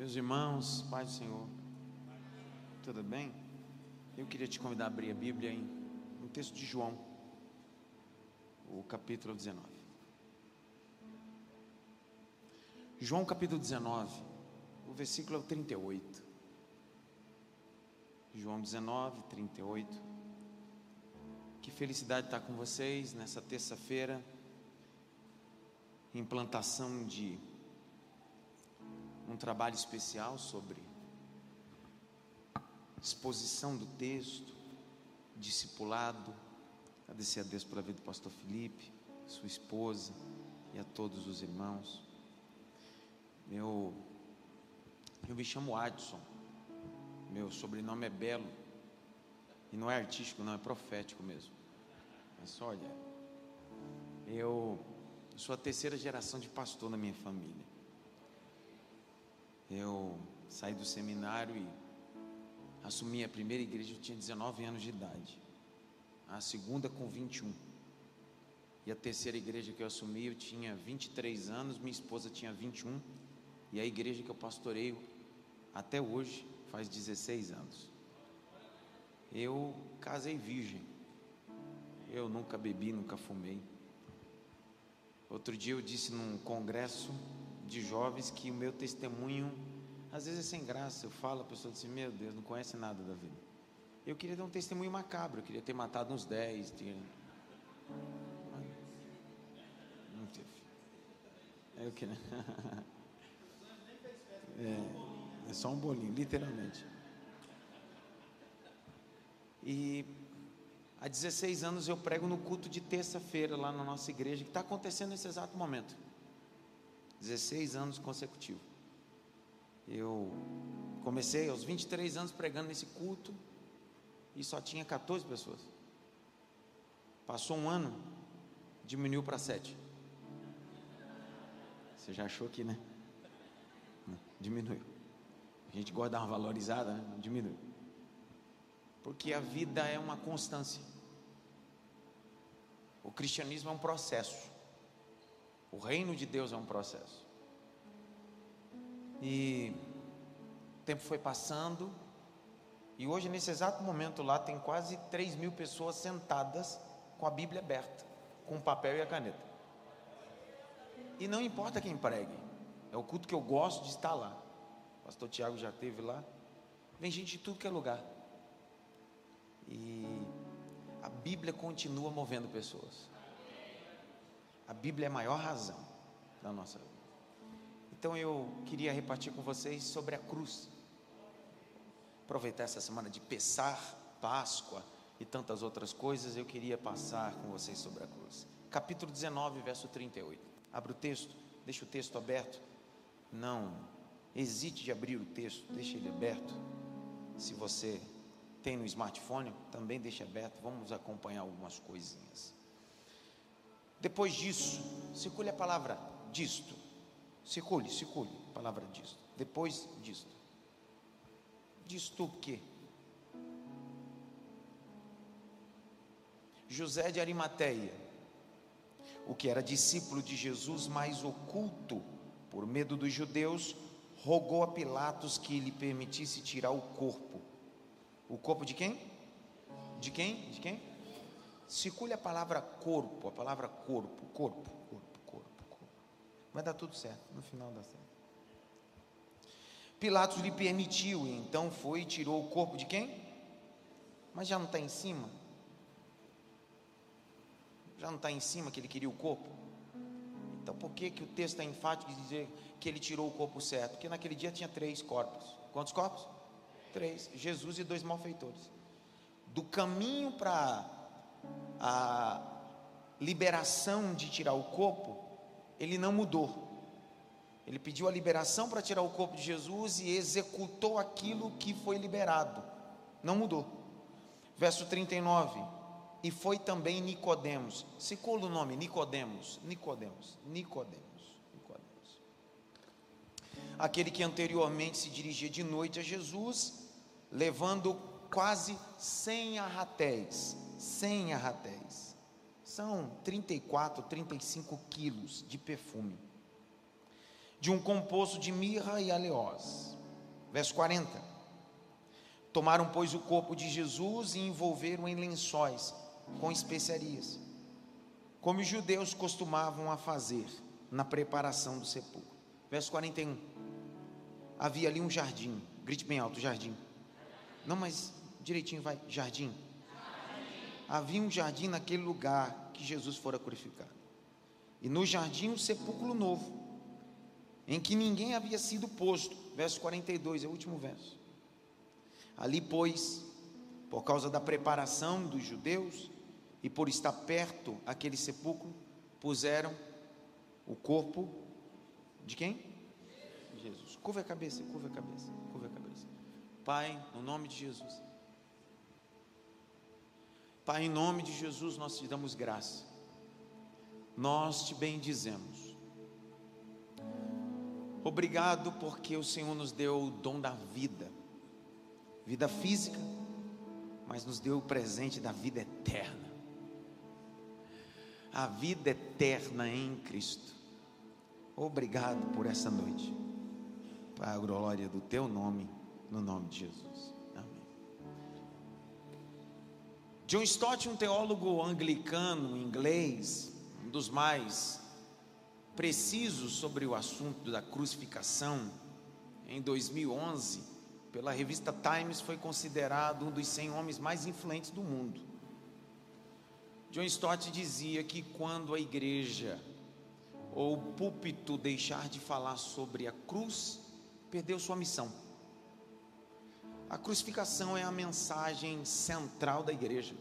Meus irmãos, Pai do Senhor, tudo bem? Eu queria te convidar a abrir a Bíblia em um texto de João, o capítulo 19. João capítulo 19, o versículo é o 38. João 19, 38. Que felicidade estar com vocês nessa terça-feira, implantação de um trabalho especial sobre exposição do texto, discipulado. Agradecer a Deus pela vida do pastor Felipe, sua esposa e a todos os irmãos. Meu, eu me chamo Adson, meu sobrenome é Belo, e não é artístico, não, é profético mesmo. Mas olha, eu sou a terceira geração de pastor na minha família. Eu saí do seminário e assumi a primeira igreja, eu tinha 19 anos de idade. A segunda com 21. E a terceira igreja que eu assumi, eu tinha 23 anos, minha esposa tinha 21. E a igreja que eu pastoreio até hoje faz 16 anos. Eu casei virgem. Eu nunca bebi, nunca fumei. Outro dia eu disse num congresso de jovens que o meu testemunho às vezes é sem graça. Eu falo, a pessoa diz assim, meu Deus, não conhece nada da vida. Eu queria dar um testemunho macabro, eu queria ter matado uns 10. Tinha... Não teve. É o que, né? É, é só um bolinho, literalmente. E há 16 anos eu prego no culto de terça-feira lá na nossa igreja, que está acontecendo nesse exato momento. 16 anos consecutivos. Eu comecei aos 23 anos pregando nesse culto e só tinha 14 pessoas. Passou um ano, diminuiu para 7. Você já achou que, né? Diminuiu. A gente gosta de dar uma valorizada, né? Diminuiu. Porque a vida é uma constância. O cristianismo é um processo. O reino de Deus é um processo. E o tempo foi passando, e hoje, nesse exato momento, lá tem quase 3 mil pessoas sentadas com a Bíblia aberta, com o papel e a caneta. E não importa quem pregue, é o culto que eu gosto de estar lá. O pastor Tiago já esteve lá. Vem gente de tudo que é lugar. E a Bíblia continua movendo pessoas. A Bíblia é a maior razão da nossa vida. Então eu queria repartir com vocês sobre a cruz. Aproveitar essa semana de Pessar, Páscoa e tantas outras coisas, eu queria passar com vocês sobre a cruz. Capítulo 19, verso 38. Abra o texto, deixa o texto aberto. Não hesite de abrir o texto, deixe ele aberto. Se você tem no smartphone, também deixe aberto. Vamos acompanhar algumas coisinhas. Depois disso, circule a palavra disto. Circule, circule, a palavra disto. Depois disto. Disto o quê? José de Arimateia, o que era discípulo de Jesus, mas oculto por medo dos judeus, rogou a Pilatos que lhe permitisse tirar o corpo. O corpo de quem? De quem? De quem? Circule a palavra corpo, a palavra corpo, corpo. Vai dar tudo certo, no final dá certo. Pilatos lhe permitiu, e então foi e tirou o corpo de quem? Mas já não está em cima? Já não está em cima que ele queria o corpo? Então por que, que o texto está enfático de dizer que ele tirou o corpo certo? Porque naquele dia tinha três corpos. Quantos corpos? Três. Jesus e dois malfeitores. Do caminho para a liberação de tirar o corpo, ele não mudou. Ele pediu a liberação para tirar o corpo de Jesus e executou aquilo que foi liberado. Não mudou. Verso 39. E foi também Nicodemos. Circula o nome Nicodemos, Nicodemos, Nicodemos, Nicodemos. Aquele que anteriormente se dirigia de noite a Jesus, levando quase 100 arratéis, 100 arratéis são 34, 35 quilos de perfume. de um composto de mirra e aleós. Verso 40. Tomaram, pois, o corpo de Jesus e envolveram em lençóis com especiarias, como os judeus costumavam a fazer na preparação do sepulcro. Verso 41. Havia ali um jardim, grite bem alto, jardim. Não, mas direitinho vai, jardim. Havia um jardim naquele lugar que Jesus fora crucificado. E no jardim um sepulcro novo, em que ninguém havia sido posto. Verso 42, é o último verso. Ali, pois, por causa da preparação dos judeus e por estar perto aquele sepulcro, puseram o corpo de quem? Jesus. Curva a cabeça, curva a cabeça, curva a cabeça. Pai, no nome de Jesus. Pai, em nome de Jesus, nós te damos graça. Nós te bendizemos. Obrigado porque o Senhor nos deu o dom da vida, vida física, mas nos deu o presente da vida eterna. A vida eterna em Cristo. Obrigado por essa noite. Para a glória do teu nome, no nome de Jesus. John Stott, um teólogo anglicano inglês, um dos mais precisos sobre o assunto da crucificação, em 2011, pela revista Times, foi considerado um dos 100 homens mais influentes do mundo. John Stott dizia que quando a igreja ou o púlpito deixar de falar sobre a cruz, perdeu sua missão. A crucificação é a mensagem central da igreja.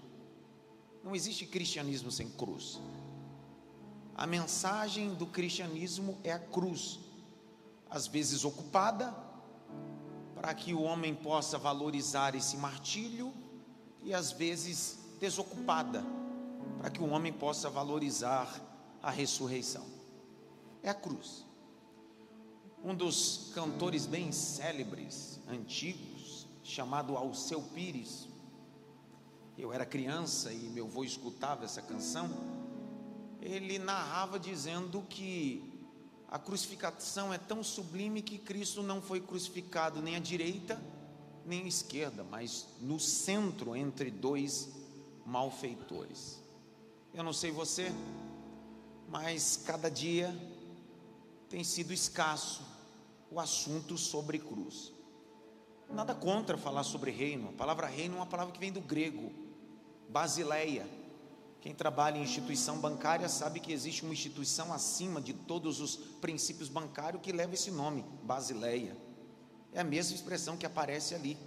Não existe cristianismo sem cruz. A mensagem do cristianismo é a cruz, às vezes ocupada, para que o homem possa valorizar esse martírio, e às vezes desocupada, para que o homem possa valorizar a ressurreição. É a cruz. Um dos cantores bem célebres, antigos, chamado Alceu Pires, eu era criança e meu avô escutava essa canção ele narrava dizendo que a crucificação é tão sublime que Cristo não foi crucificado nem à direita nem à esquerda, mas no centro entre dois malfeitores. Eu não sei você, mas cada dia tem sido escasso o assunto sobre cruz. Nada contra falar sobre reino. A palavra reino é uma palavra que vem do grego, basileia quem trabalha em instituição bancária sabe que existe uma instituição acima de todos os princípios bancários que leva esse nome, Basileia. É a mesma expressão que aparece ali.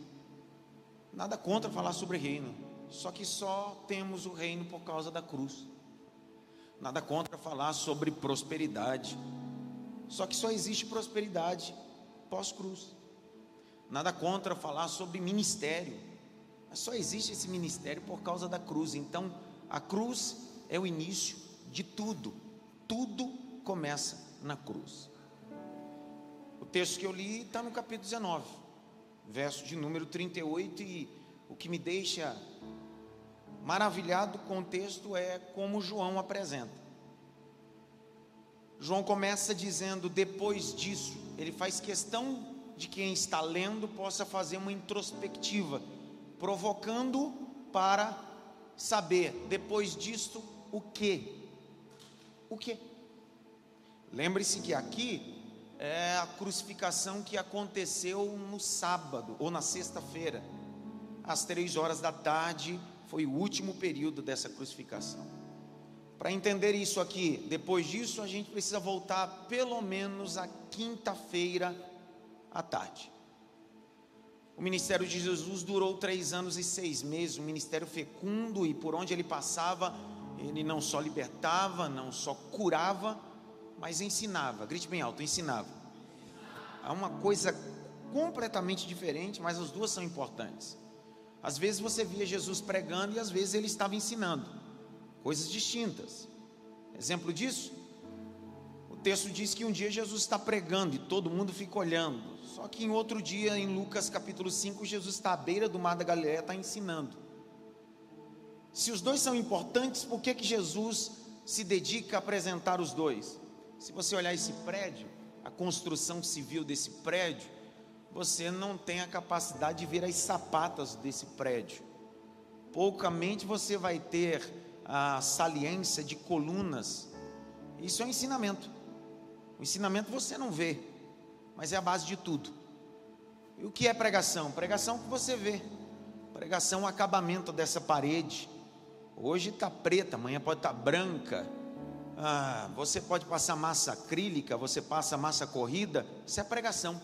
Nada contra falar sobre reino, só que só temos o reino por causa da cruz. Nada contra falar sobre prosperidade, só que só existe prosperidade pós-cruz. Nada contra falar sobre ministério, mas só existe esse ministério por causa da cruz. Então, a cruz é o início de tudo. Tudo começa na cruz. O texto que eu li está no capítulo 19, verso de número 38, e o que me deixa maravilhado com o texto é como João apresenta. João começa dizendo, depois disso, ele faz questão de quem está lendo possa fazer uma introspectiva, provocando para saber depois disto o que? O que? Lembre-se que aqui é a crucificação que aconteceu no sábado ou na sexta-feira, às três horas da tarde, foi o último período dessa crucificação. Para entender isso aqui, depois disso, a gente precisa voltar pelo menos a quinta-feira à tarde. O ministério de Jesus durou três anos e seis meses, um ministério fecundo, e por onde ele passava, ele não só libertava, não só curava, mas ensinava. Grite bem alto: ensinava. Há uma coisa completamente diferente, mas as duas são importantes. Às vezes você via Jesus pregando e às vezes ele estava ensinando, coisas distintas. Exemplo disso, texto diz que um dia Jesus está pregando e todo mundo fica olhando. Só que em outro dia, em Lucas capítulo 5, Jesus está à beira do mar da Galileia, está ensinando. Se os dois são importantes, por que, que Jesus se dedica a apresentar os dois? Se você olhar esse prédio, a construção civil desse prédio, você não tem a capacidade de ver as sapatas desse prédio. Poucamente você vai ter a saliência de colunas. Isso é um ensinamento. O ensinamento você não vê, mas é a base de tudo. E o que é pregação? Pregação que você vê. Pregação o acabamento dessa parede. Hoje está preta, amanhã pode estar tá branca. Ah, você pode passar massa acrílica, você passa massa corrida. Isso é pregação.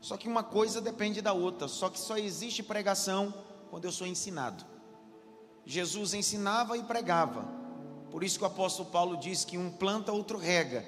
Só que uma coisa depende da outra. Só que só existe pregação quando eu sou ensinado. Jesus ensinava e pregava. Por isso que o apóstolo Paulo diz que um planta, outro rega.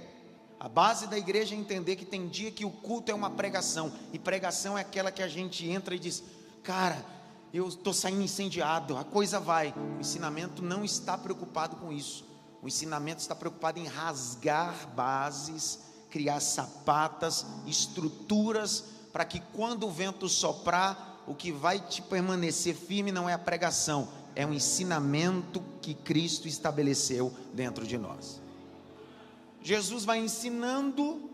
A base da igreja é entender que tem dia que o culto é uma pregação, e pregação é aquela que a gente entra e diz: Cara, eu estou saindo incendiado, a coisa vai. O ensinamento não está preocupado com isso. O ensinamento está preocupado em rasgar bases, criar sapatas, estruturas, para que quando o vento soprar, o que vai te permanecer firme não é a pregação, é o ensinamento que Cristo estabeleceu dentro de nós. Jesus vai ensinando,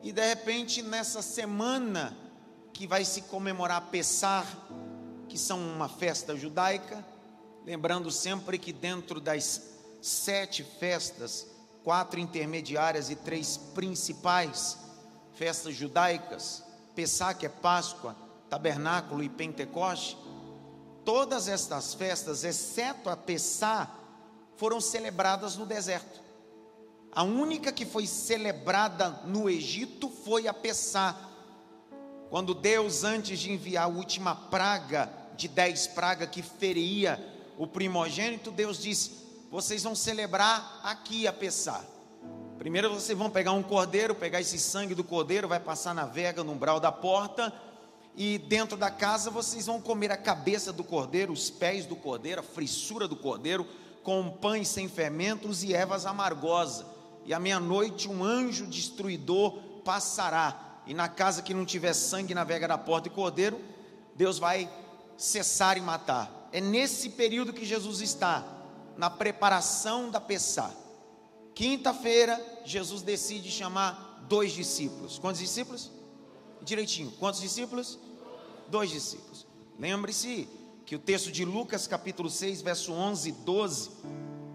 e de repente, nessa semana que vai se comemorar Pessar, que são uma festa judaica, lembrando sempre que dentro das sete festas, quatro intermediárias e três principais festas judaicas, Pessah, que é Páscoa, Tabernáculo e Pentecoste, todas estas festas, exceto a Pessah, foram celebradas no deserto. A única que foi celebrada no Egito foi a Pessá. Quando Deus, antes de enviar a última praga, de dez pragas que feria o primogênito, Deus disse: Vocês vão celebrar aqui a Pessá. Primeiro vocês vão pegar um cordeiro, pegar esse sangue do cordeiro, vai passar na vega, no umbral da porta, e dentro da casa vocês vão comer a cabeça do cordeiro, os pés do cordeiro, a frissura do cordeiro, com pães sem fermentos e ervas amargosas e à meia-noite um anjo destruidor passará, e na casa que não tiver sangue na vega da porta e cordeiro, Deus vai cessar e matar. É nesse período que Jesus está, na preparação da Pessá. Quinta-feira, Jesus decide chamar dois discípulos. Quantos discípulos? Direitinho. Quantos discípulos? Dois discípulos. Lembre-se que o texto de Lucas, capítulo 6, verso 11 e 12,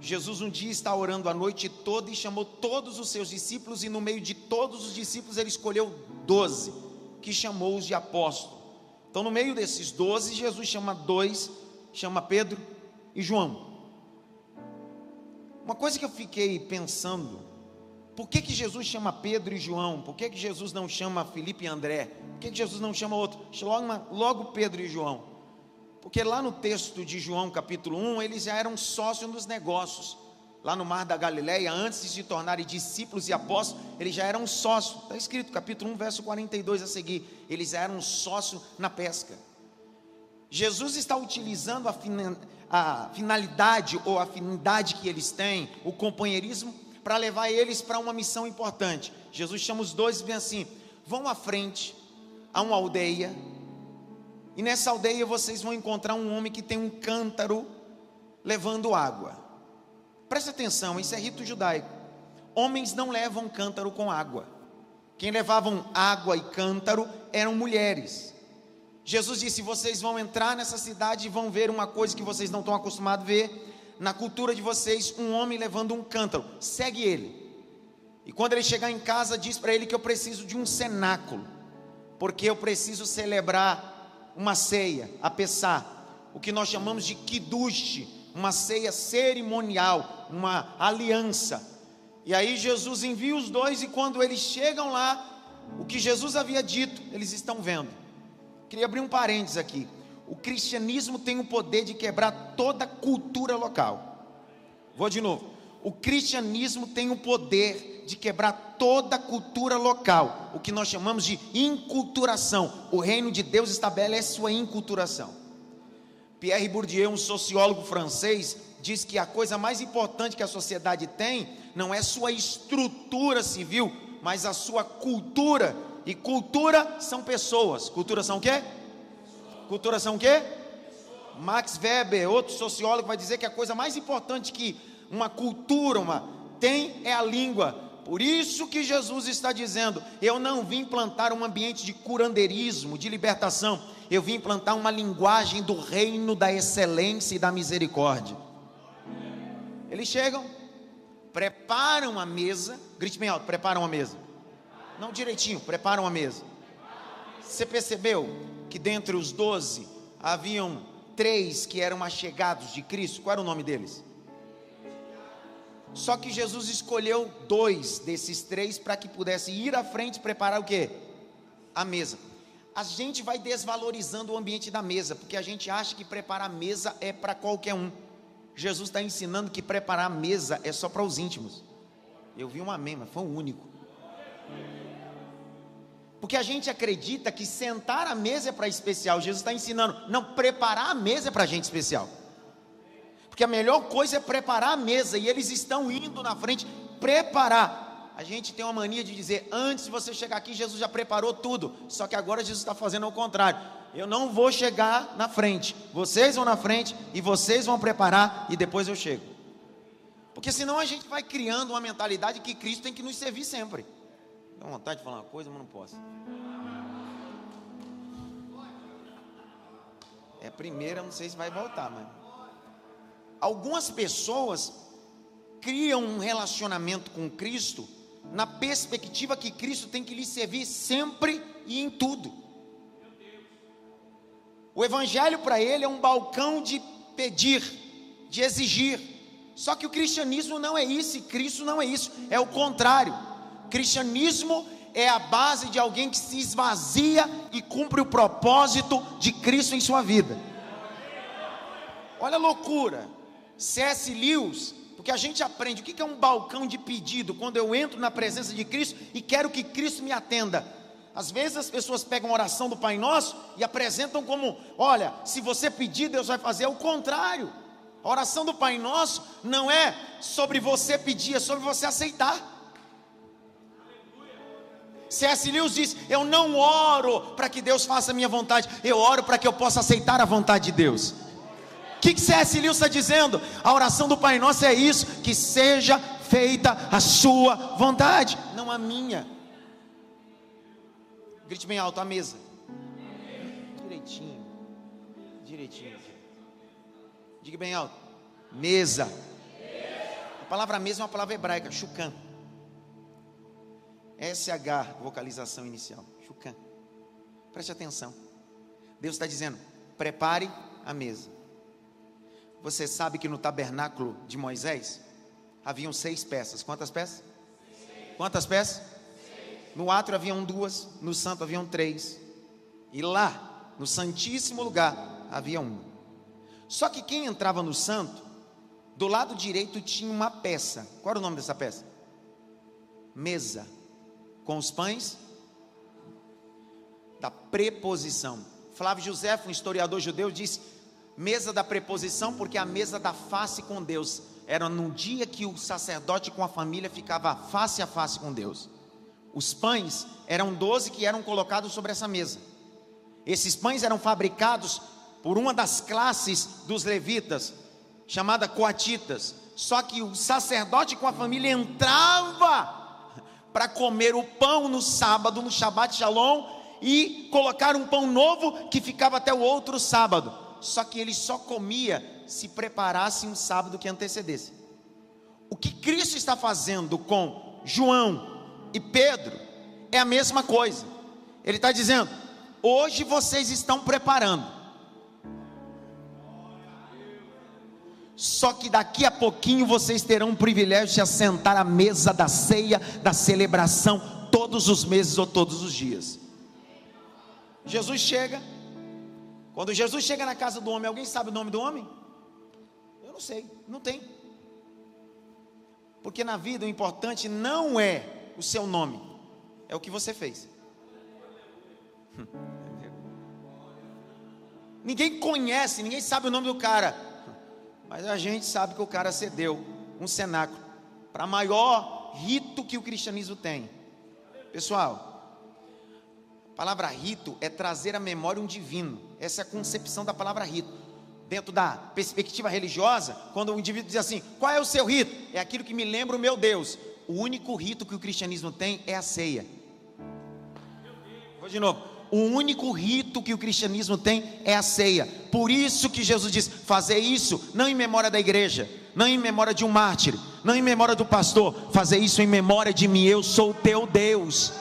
Jesus um dia está orando a noite toda e chamou todos os seus discípulos, e no meio de todos os discípulos ele escolheu doze, que chamou-os de apóstolos. Então, no meio desses doze, Jesus chama dois, chama Pedro e João. Uma coisa que eu fiquei pensando, por que, que Jesus chama Pedro e João? Por que, que Jesus não chama Felipe e André? Por que, que Jesus não chama outro? Logo, logo Pedro e João. Porque lá no texto de João capítulo 1, eles já eram sócios nos negócios. Lá no Mar da Galileia, antes de se tornarem discípulos e apóstolos, eles já eram sócios. Está escrito, capítulo 1, verso 42 a seguir. Eles já eram sócios na pesca. Jesus está utilizando a, a finalidade ou a afinidade que eles têm, o companheirismo, para levar eles para uma missão importante. Jesus chama os dois e vem assim: vão à frente a uma aldeia e nessa aldeia vocês vão encontrar um homem que tem um cântaro levando água. Preste atenção, isso é rito judaico. Homens não levam cântaro com água. Quem levavam água e cântaro eram mulheres. Jesus disse: vocês vão entrar nessa cidade e vão ver uma coisa que vocês não estão acostumados a ver. Na cultura de vocês, um homem levando um cântaro. Segue ele. E quando ele chegar em casa, diz para ele que eu preciso de um cenáculo, porque eu preciso celebrar uma ceia, a Pessá, o que nós chamamos de Kiddush, uma ceia cerimonial, uma aliança. E aí Jesus envia os dois e quando eles chegam lá, o que Jesus havia dito, eles estão vendo. Queria abrir um parênteses aqui. O cristianismo tem o poder de quebrar toda cultura local. Vou de novo. O cristianismo tem o poder de quebrar toda a cultura local, o que nós chamamos de inculturação. O reino de Deus estabelece sua inculturação. Pierre Bourdieu, um sociólogo francês, diz que a coisa mais importante que a sociedade tem não é sua estrutura civil, mas a sua cultura. E cultura são pessoas. Cultura são o quê? Cultura são o quê? Max Weber, outro sociólogo, vai dizer que a coisa mais importante que uma cultura uma, tem é a língua Por isso que Jesus está dizendo: Eu não vim plantar um ambiente de curandeirismo, de libertação, eu vim plantar uma linguagem do reino da excelência e da misericórdia. Eles chegam, preparam a mesa, grite bem alto: preparam a mesa. Não direitinho, preparam a mesa. Você percebeu que dentre os doze haviam três que eram achegados de Cristo? Qual era o nome deles? Só que Jesus escolheu dois desses três para que pudesse ir à frente e preparar o que? A mesa. A gente vai desvalorizando o ambiente da mesa, porque a gente acha que preparar a mesa é para qualquer um. Jesus está ensinando que preparar a mesa é só para os íntimos. Eu vi um amém, mas foi o único. Porque a gente acredita que sentar à mesa é para especial. Jesus está ensinando, não, preparar a mesa é para gente especial. Porque a melhor coisa é preparar a mesa, e eles estão indo na frente preparar. A gente tem uma mania de dizer, antes de você chegar aqui, Jesus já preparou tudo. Só que agora Jesus está fazendo o contrário. Eu não vou chegar na frente. Vocês vão na frente e vocês vão preparar e depois eu chego. Porque senão a gente vai criando uma mentalidade que Cristo tem que nos servir sempre. Dá vontade de falar uma coisa, mas não posso. É primeira, não sei se vai voltar, mas algumas pessoas criam um relacionamento com Cristo na perspectiva que Cristo tem que lhe servir sempre e em tudo. O evangelho para ele é um balcão de pedir, de exigir. Só que o cristianismo não é isso, e Cristo não é isso, é o contrário. Cristianismo é a base de alguém que se esvazia e cumpre o propósito de Cristo em sua vida. Olha a loucura. C.S. Lewis, porque a gente aprende o que é um balcão de pedido quando eu entro na presença de Cristo e quero que Cristo me atenda. Às vezes as pessoas pegam a oração do Pai Nosso e apresentam como: olha, se você pedir, Deus vai fazer. É o contrário. A oração do Pai Nosso não é sobre você pedir, é sobre você aceitar. C.S. Lewis diz: Eu não oro para que Deus faça a minha vontade, eu oro para que eu possa aceitar a vontade de Deus que, que C.S. Lewis está dizendo? A oração do Pai Nosso é isso: que seja feita a sua vontade, não a minha. Grite bem alto a mesa. Direitinho. Direitinho. Diga bem alto. Mesa. A palavra mesa é uma palavra hebraica, chucan. SH, vocalização inicial. Chucan. Preste atenção. Deus está dizendo: prepare a mesa. Você sabe que no tabernáculo de Moisés haviam seis peças. Quantas peças? Seis. Quantas peças? Seis. No átrio haviam duas, no santo haviam três. E lá, no santíssimo lugar, havia um. Só que quem entrava no santo, do lado direito tinha uma peça. Qual era o nome dessa peça? Mesa. Com os pães da preposição. Flávio José, um historiador judeu, disse mesa da preposição, porque a mesa da face com Deus era num dia que o sacerdote com a família ficava face a face com Deus. Os pães eram doze que eram colocados sobre essa mesa. Esses pães eram fabricados por uma das classes dos levitas, chamada coatitas. Só que o sacerdote com a família entrava para comer o pão no sábado, no Shabbat Shalom, e colocar um pão novo que ficava até o outro sábado só que ele só comia se preparasse um sábado que antecedesse. O que Cristo está fazendo com João e Pedro é a mesma coisa. Ele está dizendo: hoje vocês estão preparando. Só que daqui a pouquinho vocês terão o privilégio de assentar à mesa da ceia, da celebração, todos os meses ou todos os dias. Jesus chega, quando Jesus chega na casa do homem, alguém sabe o nome do homem? Eu não sei, não tem. Porque na vida o importante não é o seu nome, é o que você fez. Ninguém conhece, ninguém sabe o nome do cara, mas a gente sabe que o cara cedeu um cenáculo para maior rito que o cristianismo tem. Pessoal, a palavra rito é trazer à memória um divino. Essa é a concepção da palavra rito. Dentro da perspectiva religiosa, quando o indivíduo diz assim: qual é o seu rito? É aquilo que me lembra o meu Deus. o único rito que o cristianismo tem é a ceia. Vou de novo. O único rito que o cristianismo tem é a ceia. Por isso que Jesus diz: fazer isso não em memória da igreja, não em memória de um mártir, não em memória do pastor, fazer isso em memória de mim, eu sou teu Deus.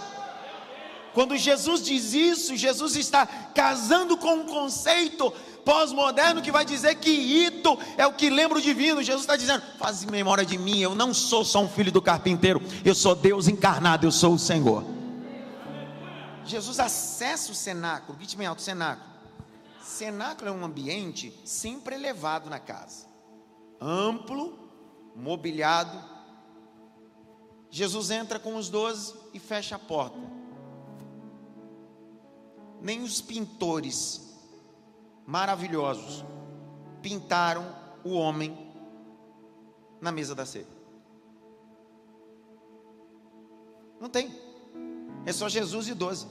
Quando Jesus diz isso, Jesus está casando com um conceito pós-moderno que vai dizer que rito é o que lembra o divino. Jesus está dizendo: faz em memória de mim, eu não sou só um filho do carpinteiro, eu sou Deus encarnado, eu sou o Senhor. Jesus acessa o cenáculo, grite bem alto, cenáculo. Cenáculo é um ambiente sempre elevado na casa, amplo, mobiliado. Jesus entra com os doze e fecha a porta. Nem os pintores maravilhosos pintaram o homem na mesa da ceia. Não tem. É só Jesus e doze.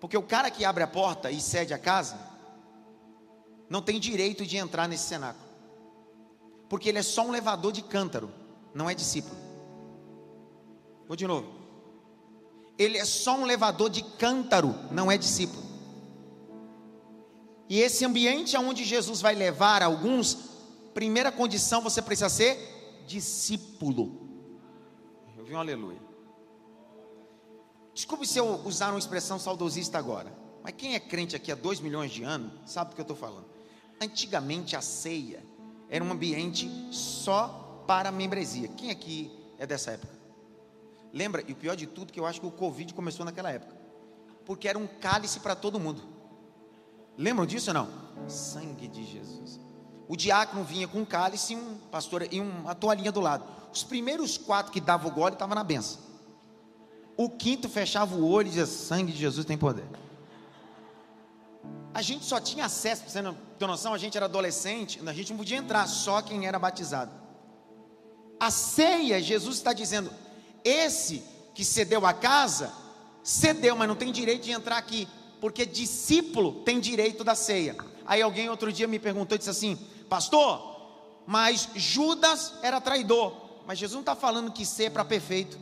Porque o cara que abre a porta e cede a casa, não tem direito de entrar nesse cenáculo. Porque ele é só um levador de cântaro, não é discípulo. Vou de novo. Ele é só um levador de cântaro, não é discípulo. E esse ambiente aonde Jesus vai levar alguns, primeira condição você precisa ser discípulo. Eu vi um aleluia. Desculpe se eu usar uma expressão saudosista agora, mas quem é crente aqui há dois milhões de anos sabe do que eu estou falando. Antigamente a ceia era um ambiente só para a membresia. Quem aqui é dessa época? Lembra? E o pior de tudo que eu acho que o Covid começou naquela época, porque era um cálice para todo mundo. Lembram disso ou não? Sangue de Jesus. O diácono vinha com um cálice e um pastor e uma toalhinha do lado. Os primeiros quatro que davam o gole estavam na benção. O quinto fechava o olho e dizia: Sangue de Jesus tem poder. A gente só tinha acesso, você não ter noção, a gente era adolescente, a gente não podia entrar, só quem era batizado. A ceia, Jesus está dizendo: esse que cedeu a casa, cedeu, mas não tem direito de entrar aqui, porque discípulo tem direito da ceia. Aí alguém outro dia me perguntou e disse assim: Pastor, mas Judas era traidor, mas Jesus não está falando que ser é para perfeito.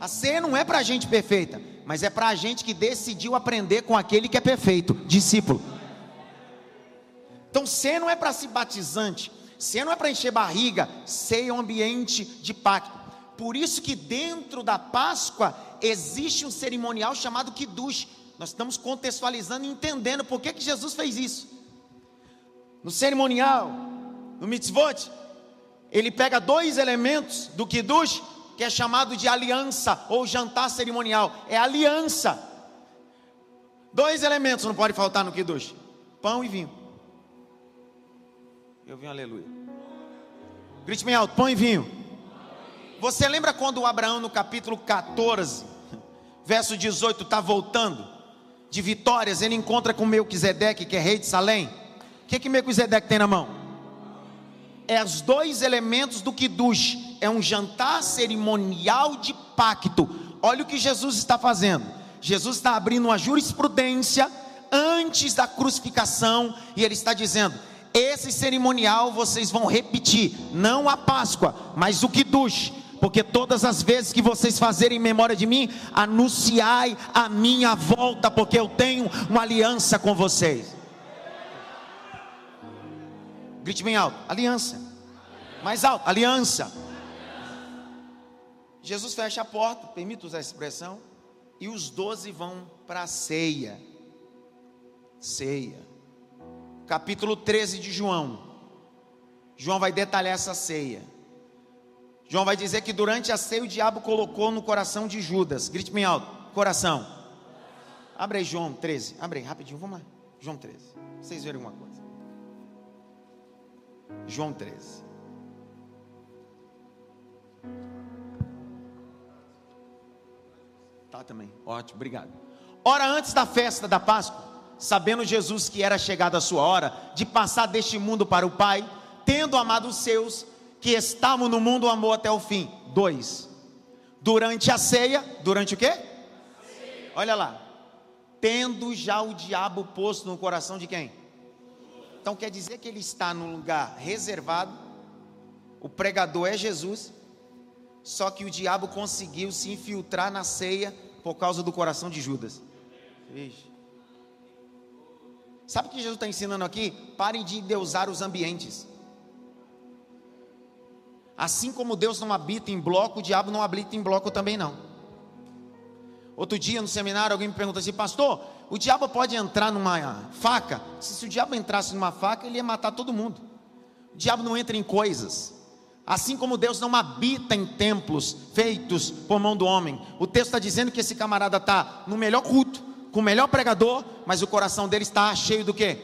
A ceia não é para gente perfeita, mas é para a gente que decidiu aprender com aquele que é perfeito, discípulo. Então, ceia não é para se batizante, ceia não é para encher barriga, é um ambiente de pacto. Por isso que dentro da Páscoa existe um cerimonial chamado Kiddush. Nós estamos contextualizando e entendendo por que, que Jesus fez isso. No cerimonial, no mitzvot, ele pega dois elementos do Kiddush que é chamado de aliança ou jantar cerimonial. É aliança. Dois elementos não pode faltar no Kiddush: pão e vinho. Eu vi um aleluia. Grite bem alto: pão e vinho. Você lembra quando Abraão, no capítulo 14, verso 18, está voltando de vitórias? Ele encontra com Melquisedeque, que é rei de Salém. O que, que Melquisedeque tem na mão? É os dois elementos do Kiddush é um jantar cerimonial de pacto. Olha o que Jesus está fazendo. Jesus está abrindo uma jurisprudência antes da crucificação e ele está dizendo: esse cerimonial vocês vão repetir, não a Páscoa, mas o Kiddush, porque todas as vezes que vocês fazerem memória de mim, anunciai a minha volta, porque eu tenho uma aliança com vocês. Grite bem alto: aliança. Mais alto: aliança. Jesus fecha a porta, permita usar essa expressão, e os doze vão para a ceia. Ceia. Capítulo 13 de João. João vai detalhar essa ceia. João vai dizer que durante a ceia o diabo colocou no coração de Judas. Grite bem alto: coração. Abre aí João 13. Abre aí, rapidinho, vamos lá. João 13. Vocês verem uma coisa. João 13. Tá também. Ótimo, obrigado. Ora antes da festa da Páscoa, sabendo Jesus que era chegada a sua hora de passar deste mundo para o Pai, tendo amado os seus que estavam no mundo, amou até o fim. Dois. Durante a ceia, durante o quê? Olha lá. Tendo já o diabo posto no coração de quem? Então quer dizer que ele está num lugar reservado, O pregador é Jesus, só que o diabo conseguiu se infiltrar na ceia por causa do coração de Judas. Ixi. Sabe o que Jesus está ensinando aqui? Parem de deusar os ambientes. Assim como Deus não habita em bloco, o diabo não habita em bloco também não. Outro dia no seminário alguém me perguntou assim, pastor, o diabo pode entrar numa faca? Se, se o diabo entrasse numa faca, ele ia matar todo mundo. O diabo não entra em coisas. Assim como Deus não habita em templos feitos por mão do homem. O texto está dizendo que esse camarada está no melhor culto, com o melhor pregador, mas o coração dele está cheio do que?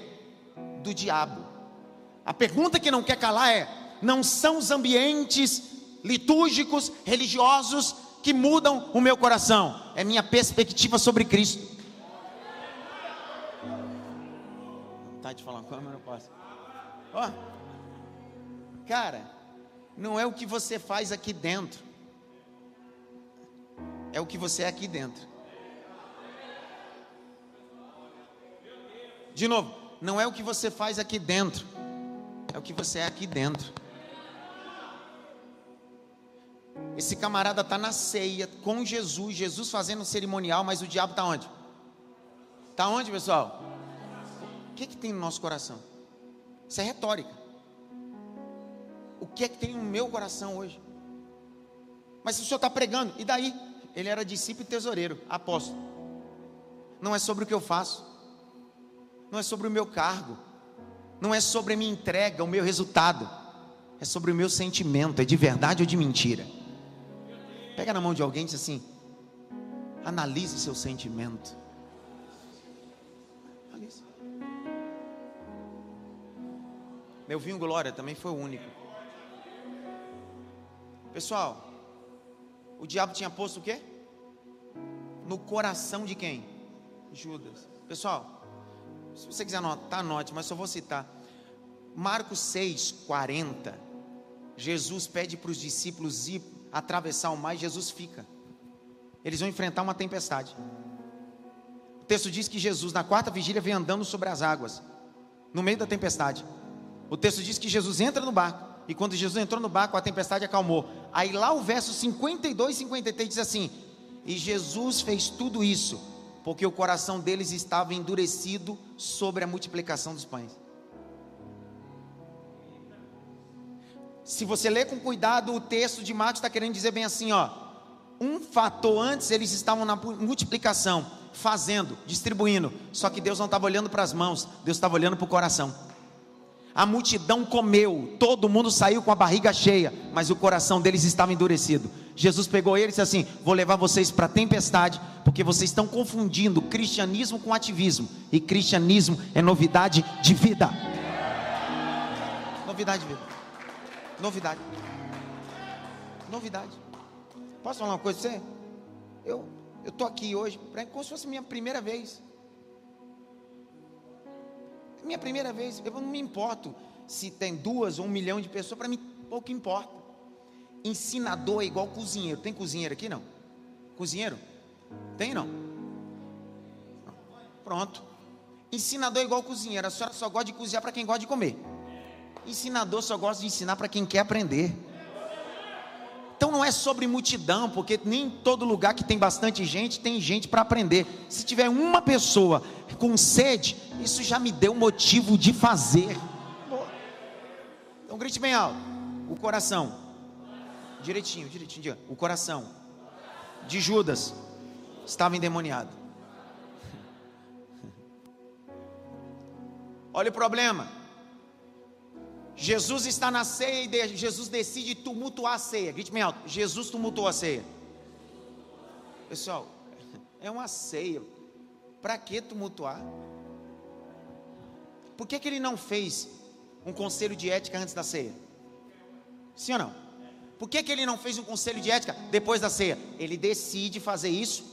Do diabo. A pergunta que não quer calar é: não são os ambientes litúrgicos, religiosos, que mudam o meu coração, é minha perspectiva sobre Cristo. Tá de falar com a câmera, posso? Ó, cara, não é o que você faz aqui dentro, é o que você é aqui dentro. De novo, não é o que você faz aqui dentro, é o que você é aqui dentro. Esse camarada está na ceia com Jesus, Jesus fazendo um cerimonial, mas o diabo está onde? Está onde, pessoal? O que, que tem no nosso coração? Isso é retórica o que é que tem no meu coração hoje? Mas o senhor está pregando, e daí? Ele era discípulo e tesoureiro, apóstolo. Não é sobre o que eu faço, não é sobre o meu cargo, não é sobre a minha entrega, o meu resultado, é sobre o meu sentimento, é de verdade ou de mentira. Pega na mão de alguém e diz assim: analise seu sentimento. Analise. Meu vinho Glória também foi o único. Pessoal, o diabo tinha posto o quê? No coração de quem? Judas. Pessoal, se você quiser anotar, anote, mas só vou citar. Marcos 6, 40. Jesus pede para os discípulos ir atravessar o mar e Jesus fica. Eles vão enfrentar uma tempestade. O texto diz que Jesus, na quarta vigília, vem andando sobre as águas, no meio da tempestade. O texto diz que Jesus entra no barco e quando Jesus entrou no barco, a tempestade acalmou. Aí lá o verso 52 e 53 diz assim: E Jesus fez tudo isso, porque o coração deles estava endurecido sobre a multiplicação dos pães. Se você ler com cuidado, o texto de Marcos está querendo dizer bem assim: ó, um fator antes eles estavam na multiplicação, fazendo, distribuindo, só que Deus não estava olhando para as mãos, Deus estava olhando para o coração a multidão comeu, todo mundo saiu com a barriga cheia, mas o coração deles estava endurecido. Jesus pegou ele e disse assim: Vou levar vocês para a tempestade, porque vocês estão confundindo cristianismo com ativismo, e cristianismo é novidade de vida. Novidade de vida. Novidade. Novidade. Posso falar uma coisa para você? Eu estou aqui hoje, como se fosse minha primeira vez. Minha primeira vez, eu não me importo se tem duas ou um milhão de pessoas, para mim pouco importa. Ensinador é igual cozinheiro. Tem cozinheiro aqui não? Cozinheiro? Tem não? Pronto. Ensinador é igual cozinheiro. A senhora só gosta de cozinhar para quem gosta de comer. Ensinador só gosta de ensinar para quem quer aprender. Não é sobre multidão, porque nem todo lugar que tem bastante gente tem gente para aprender. Se tiver uma pessoa com sede, isso já me deu motivo de fazer. Então grite bem alto. O coração. Direitinho, direitinho. O coração de Judas estava endemoniado. Olha o problema. Jesus está na ceia e Jesus decide tumultuar a ceia. Grite bem alto. Jesus tumultuou a ceia. Pessoal, é uma ceia. Para que tumultuar? Por que, que ele não fez um conselho de ética antes da ceia? Sim ou não? Por que, que ele não fez um conselho de ética depois da ceia? Ele decide fazer isso.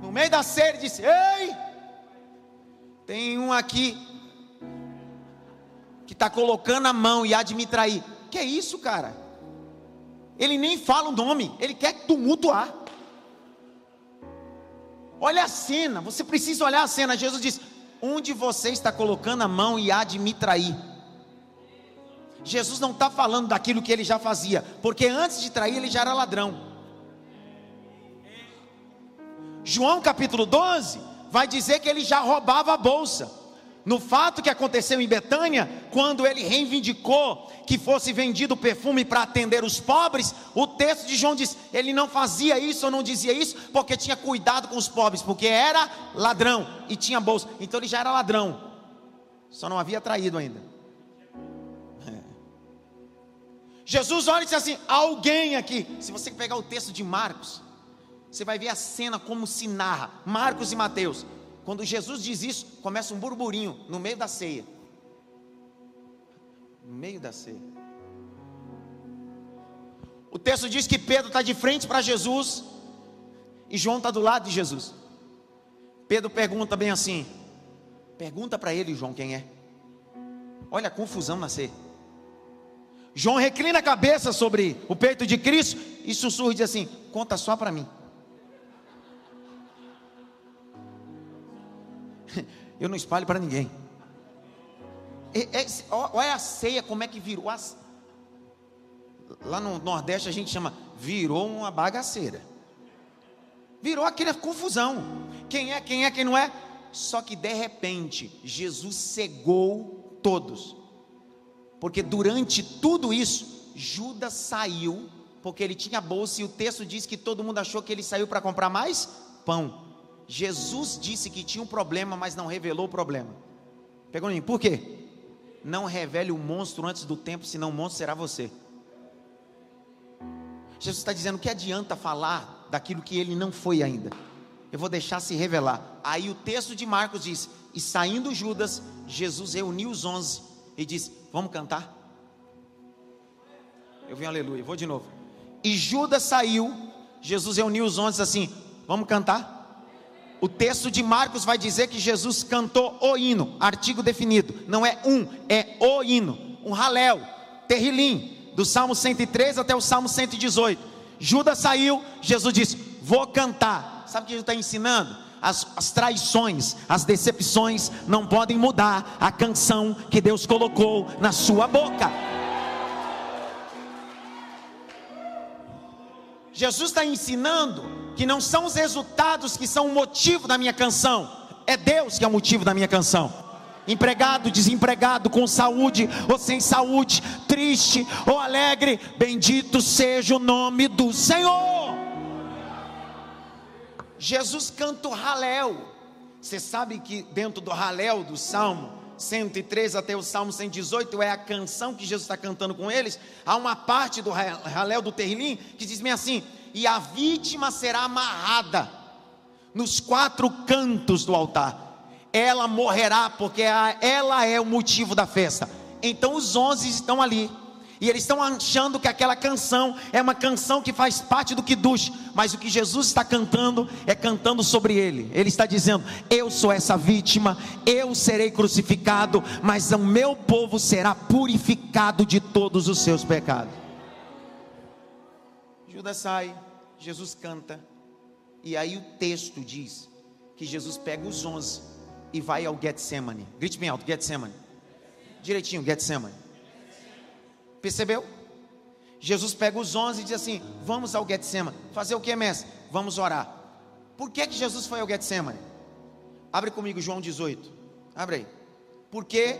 No meio da ceia, ele disse: Ei, tem um aqui que está colocando a mão e há de me trair. Que é isso, cara? Ele nem fala o nome, ele quer tumultuar. Olha a cena, você precisa olhar a cena. Jesus diz: Onde você está colocando a mão e há de me trair? Jesus não está falando daquilo que ele já fazia, porque antes de trair ele já era ladrão. João capítulo 12 vai dizer que ele já roubava a bolsa. No fato que aconteceu em Betânia, quando ele reivindicou que fosse vendido perfume para atender os pobres, o texto de João diz: ele não fazia isso ou não dizia isso porque tinha cuidado com os pobres, porque era ladrão e tinha bolsa. Então ele já era ladrão, só não havia traído ainda. É. Jesus olha e diz assim: alguém aqui, se você pegar o texto de Marcos, você vai ver a cena como se narra, Marcos e Mateus. Quando Jesus diz isso, começa um burburinho no meio da ceia. No meio da ceia. O texto diz que Pedro está de frente para Jesus e João está do lado de Jesus. Pedro pergunta bem assim: pergunta para ele, João, quem é? Olha a confusão na ceia. João reclina a cabeça sobre o peito de Cristo e sussurra e diz assim: conta só para mim. Eu não espalho para ninguém. É, é, olha a ceia, como é que virou. Lá no Nordeste a gente chama, virou uma bagaceira. Virou aquela confusão. Quem é, quem é, quem não é. Só que de repente, Jesus cegou todos. Porque durante tudo isso, Judas saiu, porque ele tinha bolsa, e o texto diz que todo mundo achou que ele saiu para comprar mais pão. Jesus disse que tinha um problema, mas não revelou o problema. Pegou em por quê? Não revele o monstro antes do tempo, senão o monstro será você. Jesus está dizendo que adianta falar daquilo que ele não foi ainda. Eu vou deixar se revelar. Aí o texto de Marcos diz: E saindo Judas, Jesus reuniu os onze e disse: Vamos cantar? Eu venho aleluia, vou de novo. E Judas saiu, Jesus reuniu os onze assim: Vamos cantar? O texto de Marcos vai dizer que Jesus cantou o hino, artigo definido, não é um, é o hino, um halel, terrilim, do Salmo 103 até o Salmo 118. Judas saiu, Jesus disse: Vou cantar. Sabe o que Jesus está ensinando? As, as, traições, as decepções não podem mudar a canção que Deus colocou na sua boca. Jesus está ensinando que não são os resultados que são o motivo da minha canção, é Deus que é o motivo da minha canção. Empregado, desempregado, com saúde ou sem saúde, triste ou alegre, bendito seja o nome do Senhor. Jesus canta o Halel. Você sabe que dentro do Halel do Salmo 103 até o Salmo 118 é a canção que Jesus está cantando com eles. Há uma parte do Halel do Terrilim que diz bem assim: e a vítima será amarrada nos quatro cantos do altar. Ela morrerá, porque ela é o motivo da festa. Então os onze estão ali. E eles estão achando que aquela canção é uma canção que faz parte do Kiddush, mas o que Jesus está cantando é cantando sobre ele. Ele está dizendo: Eu sou essa vítima, eu serei crucificado, mas o meu povo será purificado de todos os seus pecados. Judas sai, Jesus canta, e aí o texto diz que Jesus pega os onze e vai ao Getsemane. Grite bem alto, Getsemane. Direitinho, Getsemane. Percebeu? Jesus pega os onze e diz assim: Vamos ao Getsemane. Fazer o que, mestre? Vamos orar. Por que, que Jesus foi ao Getsemane? Abre comigo João 18. Abre aí. Por que,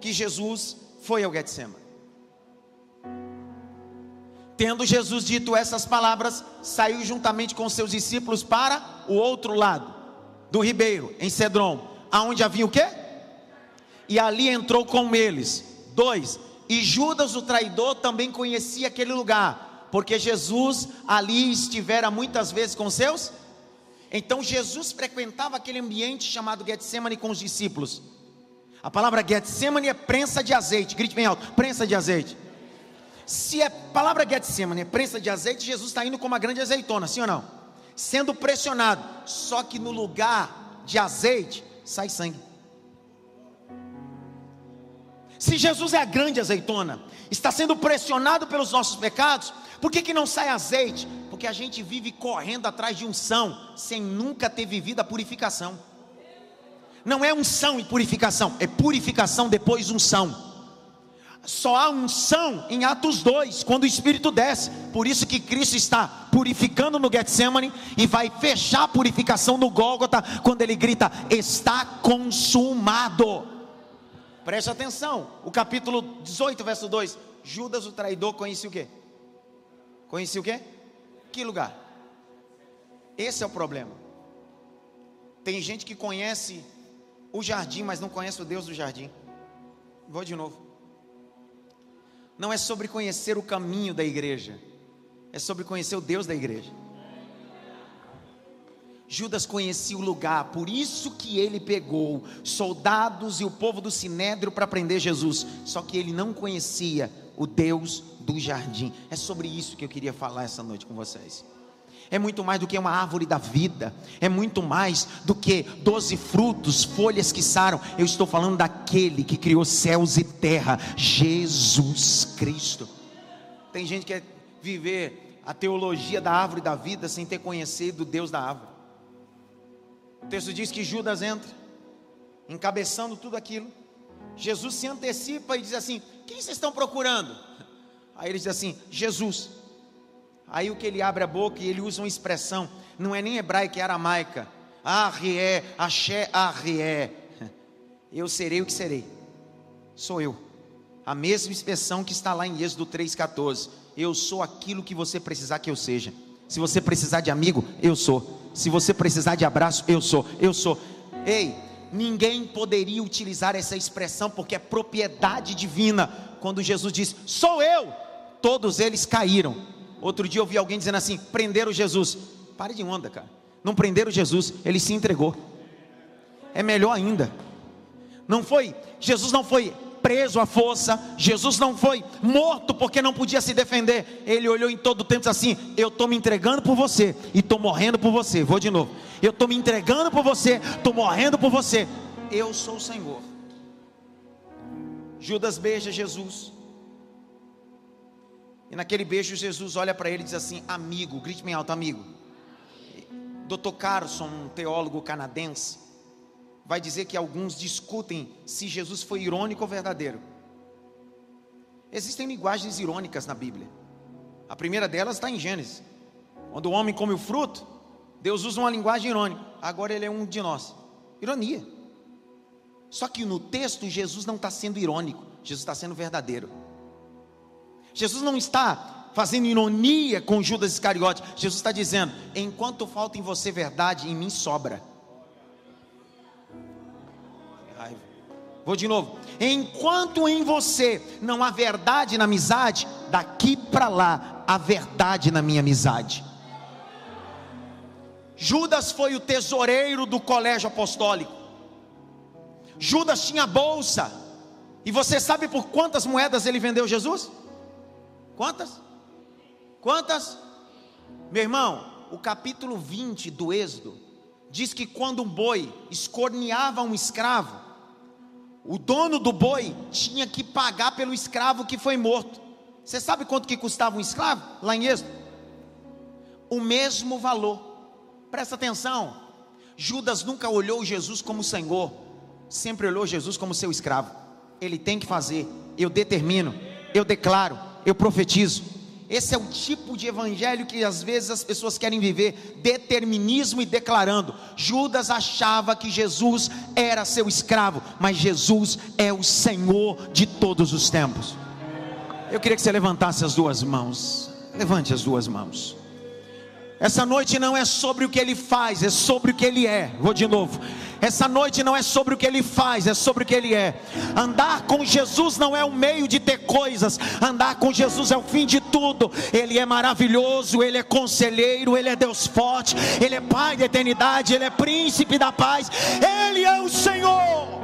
que Jesus foi ao Getsemane? Tendo Jesus dito essas palavras, saiu juntamente com seus discípulos para o outro lado do ribeiro, em Cedron, aonde havia o quê? E ali entrou com eles. Dois. E Judas, o traidor, também conhecia aquele lugar, porque Jesus ali estivera muitas vezes com seus. Então Jesus frequentava aquele ambiente chamado Getsemane com os discípulos. A palavra Getsemane é prensa de azeite. Grite bem alto: prensa de azeite. Se a palavra Getsemane é prensa de azeite, Jesus está indo com uma grande azeitona, sim ou não? Sendo pressionado, só que no lugar de azeite sai sangue. Se Jesus é a grande azeitona, está sendo pressionado pelos nossos pecados, por que, que não sai azeite? Porque a gente vive correndo atrás de unção, sem nunca ter vivido a purificação. Não é unção e purificação, é purificação depois unção. Só há unção em Atos 2, quando o Espírito desce. Por isso que Cristo está purificando no Getsemane e vai fechar a purificação no Gólgota quando ele grita: "Está consumado". Preste atenção. O capítulo 18, verso 2. Judas o traidor conhecia o quê? Conhecia o quê? Que lugar? Esse é o problema. Tem gente que conhece o jardim, mas não conhece o Deus do jardim. Vou de novo. Não é sobre conhecer o caminho da igreja, é sobre conhecer o Deus da igreja. Judas conhecia o lugar, por isso que ele pegou soldados e o povo do sinédrio para prender Jesus. Só que ele não conhecia o Deus do jardim. É sobre isso que eu queria falar essa noite com vocês é muito mais do que uma árvore da vida, é muito mais do que doze frutos, folhas que saram. Eu estou falando daquele que criou céus e terra, Jesus Cristo. Tem gente que quer viver a teologia da árvore da vida sem ter conhecido Deus da árvore. O texto diz que Judas entra, encabeçando tudo aquilo. Jesus se antecipa e diz assim: Quem vocês estão procurando? Aí ele diz assim: Jesus. Aí o que ele abre a boca e ele usa uma expressão, não é nem hebraica, é aramaica. Arrie, axé, arrie. Eu serei o que serei. Sou eu. A mesma expressão que está lá em Êxodo 3,14. Eu sou aquilo que você precisar que eu seja. Se você precisar de amigo, eu sou. Se você precisar de abraço, eu sou. Eu sou. Ei, ninguém poderia utilizar essa expressão porque é propriedade divina. Quando Jesus diz, sou eu, todos eles caíram Outro dia eu vi alguém dizendo assim: prenderam Jesus. Pare de onda, cara. Não prenderam Jesus, ele se entregou. É melhor ainda. Não foi, Jesus não foi preso à força, Jesus não foi morto porque não podia se defender. Ele olhou em todo o tempo assim: Eu estou me entregando por você e estou morrendo por você. Vou de novo. Eu estou me entregando por você, estou morrendo por você. Eu sou o Senhor. Judas beija Jesus. E naquele beijo, Jesus olha para ele e diz assim: Amigo, grite bem alto, amigo. Dr. Carson, um teólogo canadense, vai dizer que alguns discutem se Jesus foi irônico ou verdadeiro. Existem linguagens irônicas na Bíblia. A primeira delas está em Gênesis. Quando o homem come o fruto, Deus usa uma linguagem irônica. Agora ele é um de nós. Ironia. Só que no texto, Jesus não está sendo irônico, Jesus está sendo verdadeiro. Jesus não está fazendo ironia com Judas Iscariote. Jesus está dizendo: enquanto falta em você verdade, em mim sobra. Vou de novo. Enquanto em você não há verdade na amizade, daqui para lá há verdade na minha amizade. Judas foi o tesoureiro do colégio apostólico. Judas tinha bolsa. E você sabe por quantas moedas ele vendeu Jesus? Quantas? Quantas? Meu irmão, o capítulo 20 do Êxodo diz que quando um boi escorneava um escravo, o dono do boi tinha que pagar pelo escravo que foi morto. Você sabe quanto que custava um escravo lá em Êxodo? O mesmo valor. Presta atenção. Judas nunca olhou Jesus como Senhor, sempre olhou Jesus como seu escravo. Ele tem que fazer, eu determino, eu declaro, eu profetizo. Esse é o tipo de evangelho que às vezes as pessoas querem viver, determinismo e declarando. Judas achava que Jesus era seu escravo, mas Jesus é o Senhor de todos os tempos. Eu queria que você levantasse as duas mãos. Levante as duas mãos. Essa noite não é sobre o que ele faz, é sobre o que ele é. Vou de novo. Essa noite não é sobre o que ele faz, é sobre o que ele é. Andar com Jesus não é o meio de ter coisas, andar com Jesus é o fim de tudo. Ele é maravilhoso, ele é conselheiro, ele é Deus forte, ele é Pai da eternidade, ele é príncipe da paz, ele é o Senhor.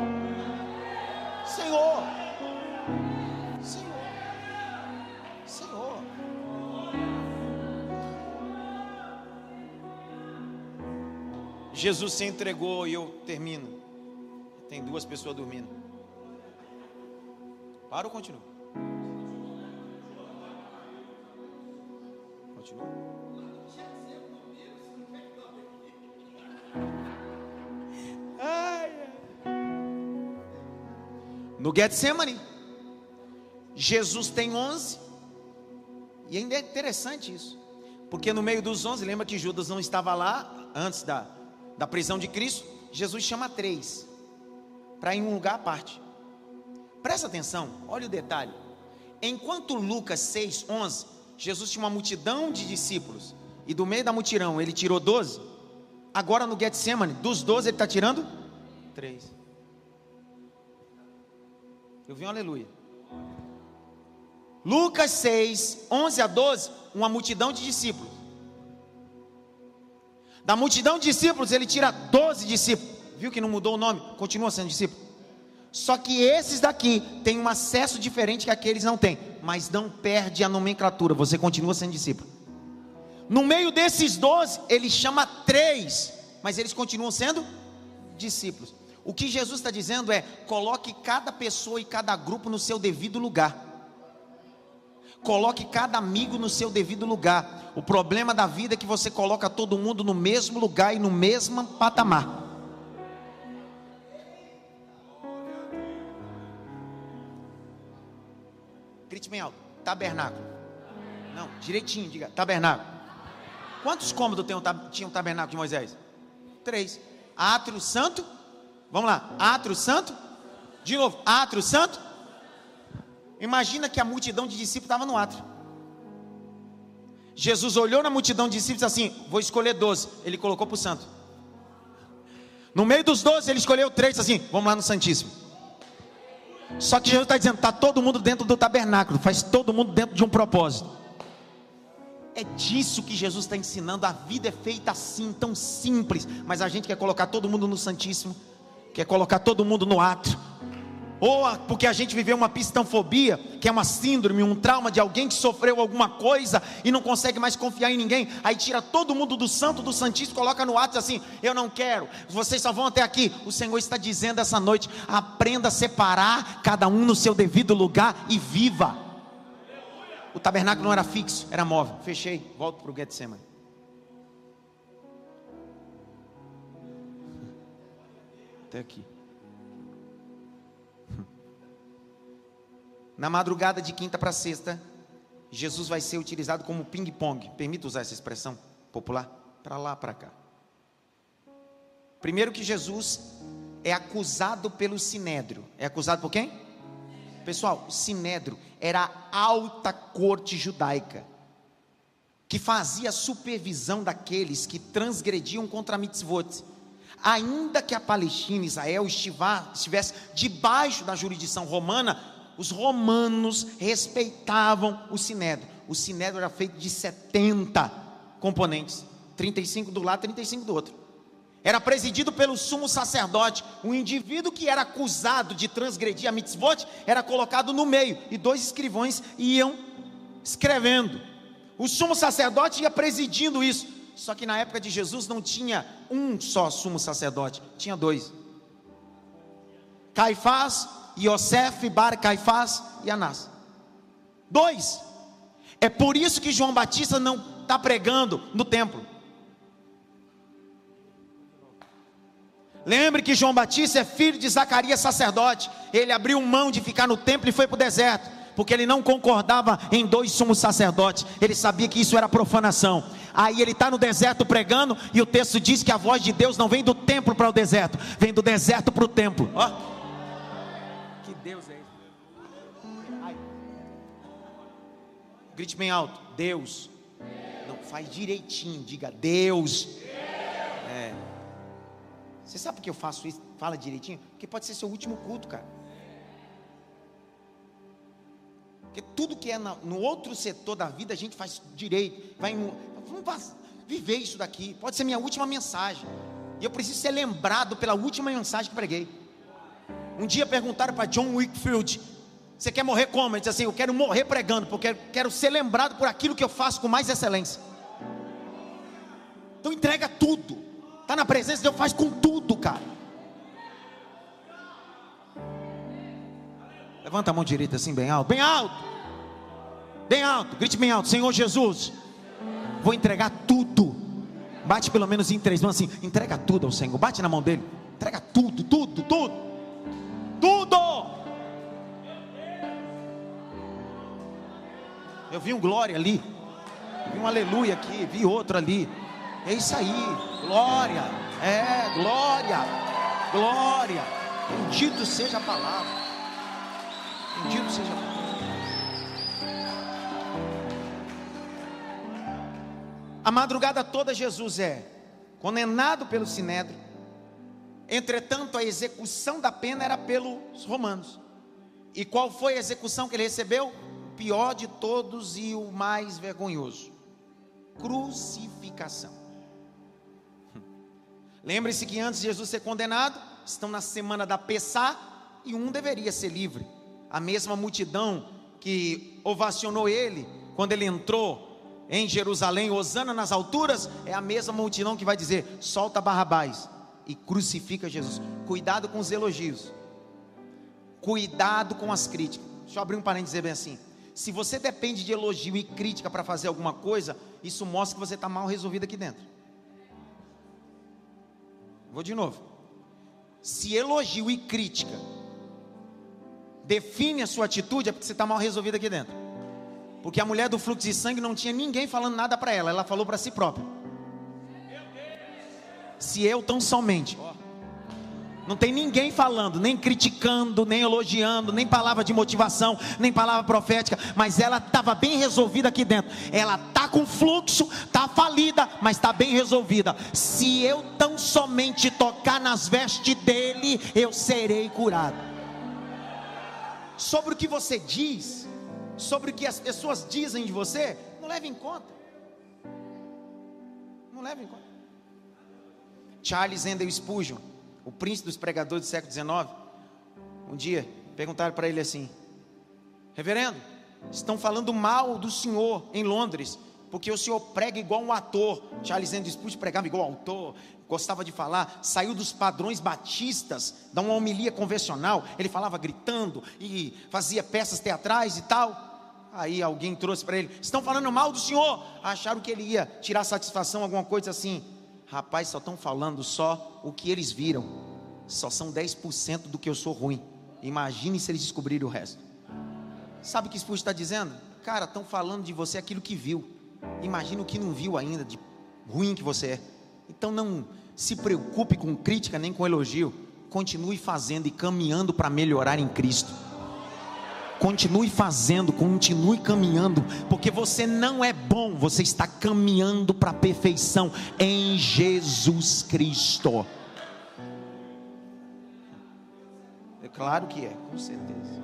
Jesus se entregou e eu termino. Tem duas pessoas dormindo. Para ou continua? Continua. No Getsemane, Jesus tem 11. E ainda é interessante isso. Porque no meio dos 11, lembra que Judas não estava lá antes da, da prisão de Cristo? Jesus chama três para ir em um lugar à parte. Presta atenção, olha o detalhe. Enquanto Lucas 6, 11, Jesus tinha uma multidão de discípulos, e do meio da multidão ele tirou 12. Agora no Getsemane, dos 12 ele está tirando três. Eu vi um aleluia. Lucas 6, 11 a 12, uma multidão de discípulos. Da multidão de discípulos, ele tira 12 discípulos. Viu que não mudou o nome? Continua sendo discípulo. Só que esses daqui têm um acesso diferente que aqueles não têm. Mas não perde a nomenclatura, você continua sendo discípulo. No meio desses 12, ele chama três, mas eles continuam sendo discípulos. O que Jesus está dizendo é: coloque cada pessoa e cada grupo no seu devido lugar. Coloque cada amigo no seu devido lugar. O problema da vida é que você coloca todo mundo no mesmo lugar e no mesmo patamar. Grite bem alto. Tabernáculo. Não, direitinho, diga. Tabernáculo. Quantos cômodos tinha o tabernáculo de Moisés? Três. Átrio santo Vamos lá, átrio santo. De novo, átrio santo. Imagina que a multidão de discípulos estava no átrio. Jesus olhou na multidão de discípulos assim: Vou escolher doze. Ele colocou para o santo. No meio dos doze, ele escolheu três assim: Vamos lá no Santíssimo. Só que Jesus está dizendo: Está todo mundo dentro do tabernáculo, faz todo mundo dentro de um propósito. É disso que Jesus está ensinando. A vida é feita assim, tão simples, mas a gente quer colocar todo mundo no Santíssimo quer colocar todo mundo no ato, ou porque a gente viveu uma pistanfobia, que é uma síndrome, um trauma de alguém que sofreu alguma coisa e não consegue mais confiar em ninguém, aí tira todo mundo do santo, do santíssimo, coloca no ato assim: eu não quero, vocês só vão até aqui. O Senhor está dizendo essa noite: aprenda a separar cada um no seu devido lugar e viva. O tabernáculo não era fixo, era móvel. Fechei, volto para o Getsemane. até aqui. Na madrugada de quinta para sexta, Jesus vai ser utilizado como ping-pong. Permita usar essa expressão popular? Para lá, para cá. Primeiro que Jesus é acusado pelo sinédrio. É acusado por quem? Pessoal, o sinédrio era a alta corte judaica que fazia supervisão daqueles que transgrediam contra a mitzvot ainda que a Palestina, Israel, estivesse debaixo da jurisdição romana, os romanos respeitavam o sinédrio. O sinédrio era feito de 70 componentes, 35 do lado, 35 do outro. Era presidido pelo sumo sacerdote. O indivíduo que era acusado de transgredir a mitzvot era colocado no meio e dois escrivões iam escrevendo. O sumo sacerdote ia presidindo isso. Só que na época de Jesus não tinha um só sumo sacerdote, tinha dois. Caifás, Yosef, Bar Caifás e Anás. Dois. É por isso que João Batista não está pregando no templo. Lembre que João Batista é filho de Zacarias, sacerdote. Ele abriu mão de ficar no templo e foi para o deserto, porque ele não concordava em dois sumos sacerdotes. Ele sabia que isso era profanação. Aí ele está no deserto pregando, e o texto diz que a voz de Deus não vem do templo para o deserto, vem do deserto para o templo. Ó. Deus é esse? Grite bem alto: Deus. Não, faz direitinho, diga Deus. É. Você sabe por que eu faço isso? Fala direitinho? Porque pode ser seu último culto, cara. Porque tudo que é no outro setor da vida a gente faz direito. Vai em, vamos viver isso daqui. Pode ser minha última mensagem. E eu preciso ser lembrado pela última mensagem que preguei. Um dia perguntaram para John Wickfield: Você quer morrer como? Ele disse assim: Eu quero morrer pregando, porque quero ser lembrado por aquilo que eu faço com mais excelência. Então entrega tudo. Está na presença de Deus, faz com tudo, cara. Levanta a mão direita assim, bem alto, bem alto, bem alto, grite bem alto: Senhor Jesus vou entregar tudo. Bate pelo menos em três mãos assim, entrega tudo ao Senhor. Bate na mão dele, entrega tudo, tudo, tudo, tudo. Eu vi um glória ali. Vi um aleluia aqui, vi outro ali. É isso aí. Glória. É, glória. Glória. Bendito seja a palavra. Bendito seja a palavra. A madrugada toda Jesus é condenado pelo Sinédrio. Entretanto, a execução da pena era pelos romanos. E qual foi a execução que ele recebeu? Pior de todos e o mais vergonhoso: crucificação. Lembre-se que antes de Jesus ser condenado, estão na semana da Pessá e um deveria ser livre. A mesma multidão que ovacionou ele quando ele entrou em Jerusalém, Osana nas alturas, é a mesma multidão que vai dizer: solta Barrabás e crucifica Jesus. Cuidado com os elogios, cuidado com as críticas. Deixa eu abrir um parênteses dizer bem assim: se você depende de elogio e crítica para fazer alguma coisa, isso mostra que você está mal resolvido aqui dentro. Vou de novo. Se elogio e crítica define a sua atitude, é porque você está mal resolvido aqui dentro. Porque a mulher do fluxo de sangue não tinha ninguém falando nada para ela, ela falou para si própria. Se eu tão somente. Não tem ninguém falando, nem criticando, nem elogiando, nem palavra de motivação, nem palavra profética, mas ela estava bem resolvida aqui dentro. Ela tá com fluxo, tá falida, mas está bem resolvida. Se eu tão somente tocar nas vestes dele, eu serei curado. Sobre o que você diz, sobre o que as pessoas dizem de você, não leve em conta. Não leve em conta. Charles Endel Spurgeon, o príncipe dos pregadores do século XIX, um dia perguntaram para ele assim: Reverendo, estão falando mal do senhor em Londres, porque o senhor prega igual um ator. Charles Endel Spurgeon pregava igual um autor, gostava de falar, saiu dos padrões batistas, da uma homilia convencional. Ele falava gritando e fazia peças teatrais e tal. Aí alguém trouxe para ele: estão falando mal do senhor. Acharam que ele ia tirar satisfação, alguma coisa assim. Rapaz, só estão falando só o que eles viram. Só são 10% do que eu sou ruim. Imagine se eles descobrirem o resto. Sabe o que Spurgeon está dizendo? Cara, estão falando de você aquilo que viu. Imagina o que não viu ainda, de ruim que você é. Então não se preocupe com crítica nem com elogio. Continue fazendo e caminhando para melhorar em Cristo. Continue fazendo, continue caminhando, porque você não é bom, você está caminhando para a perfeição em Jesus Cristo. É claro que é, com certeza.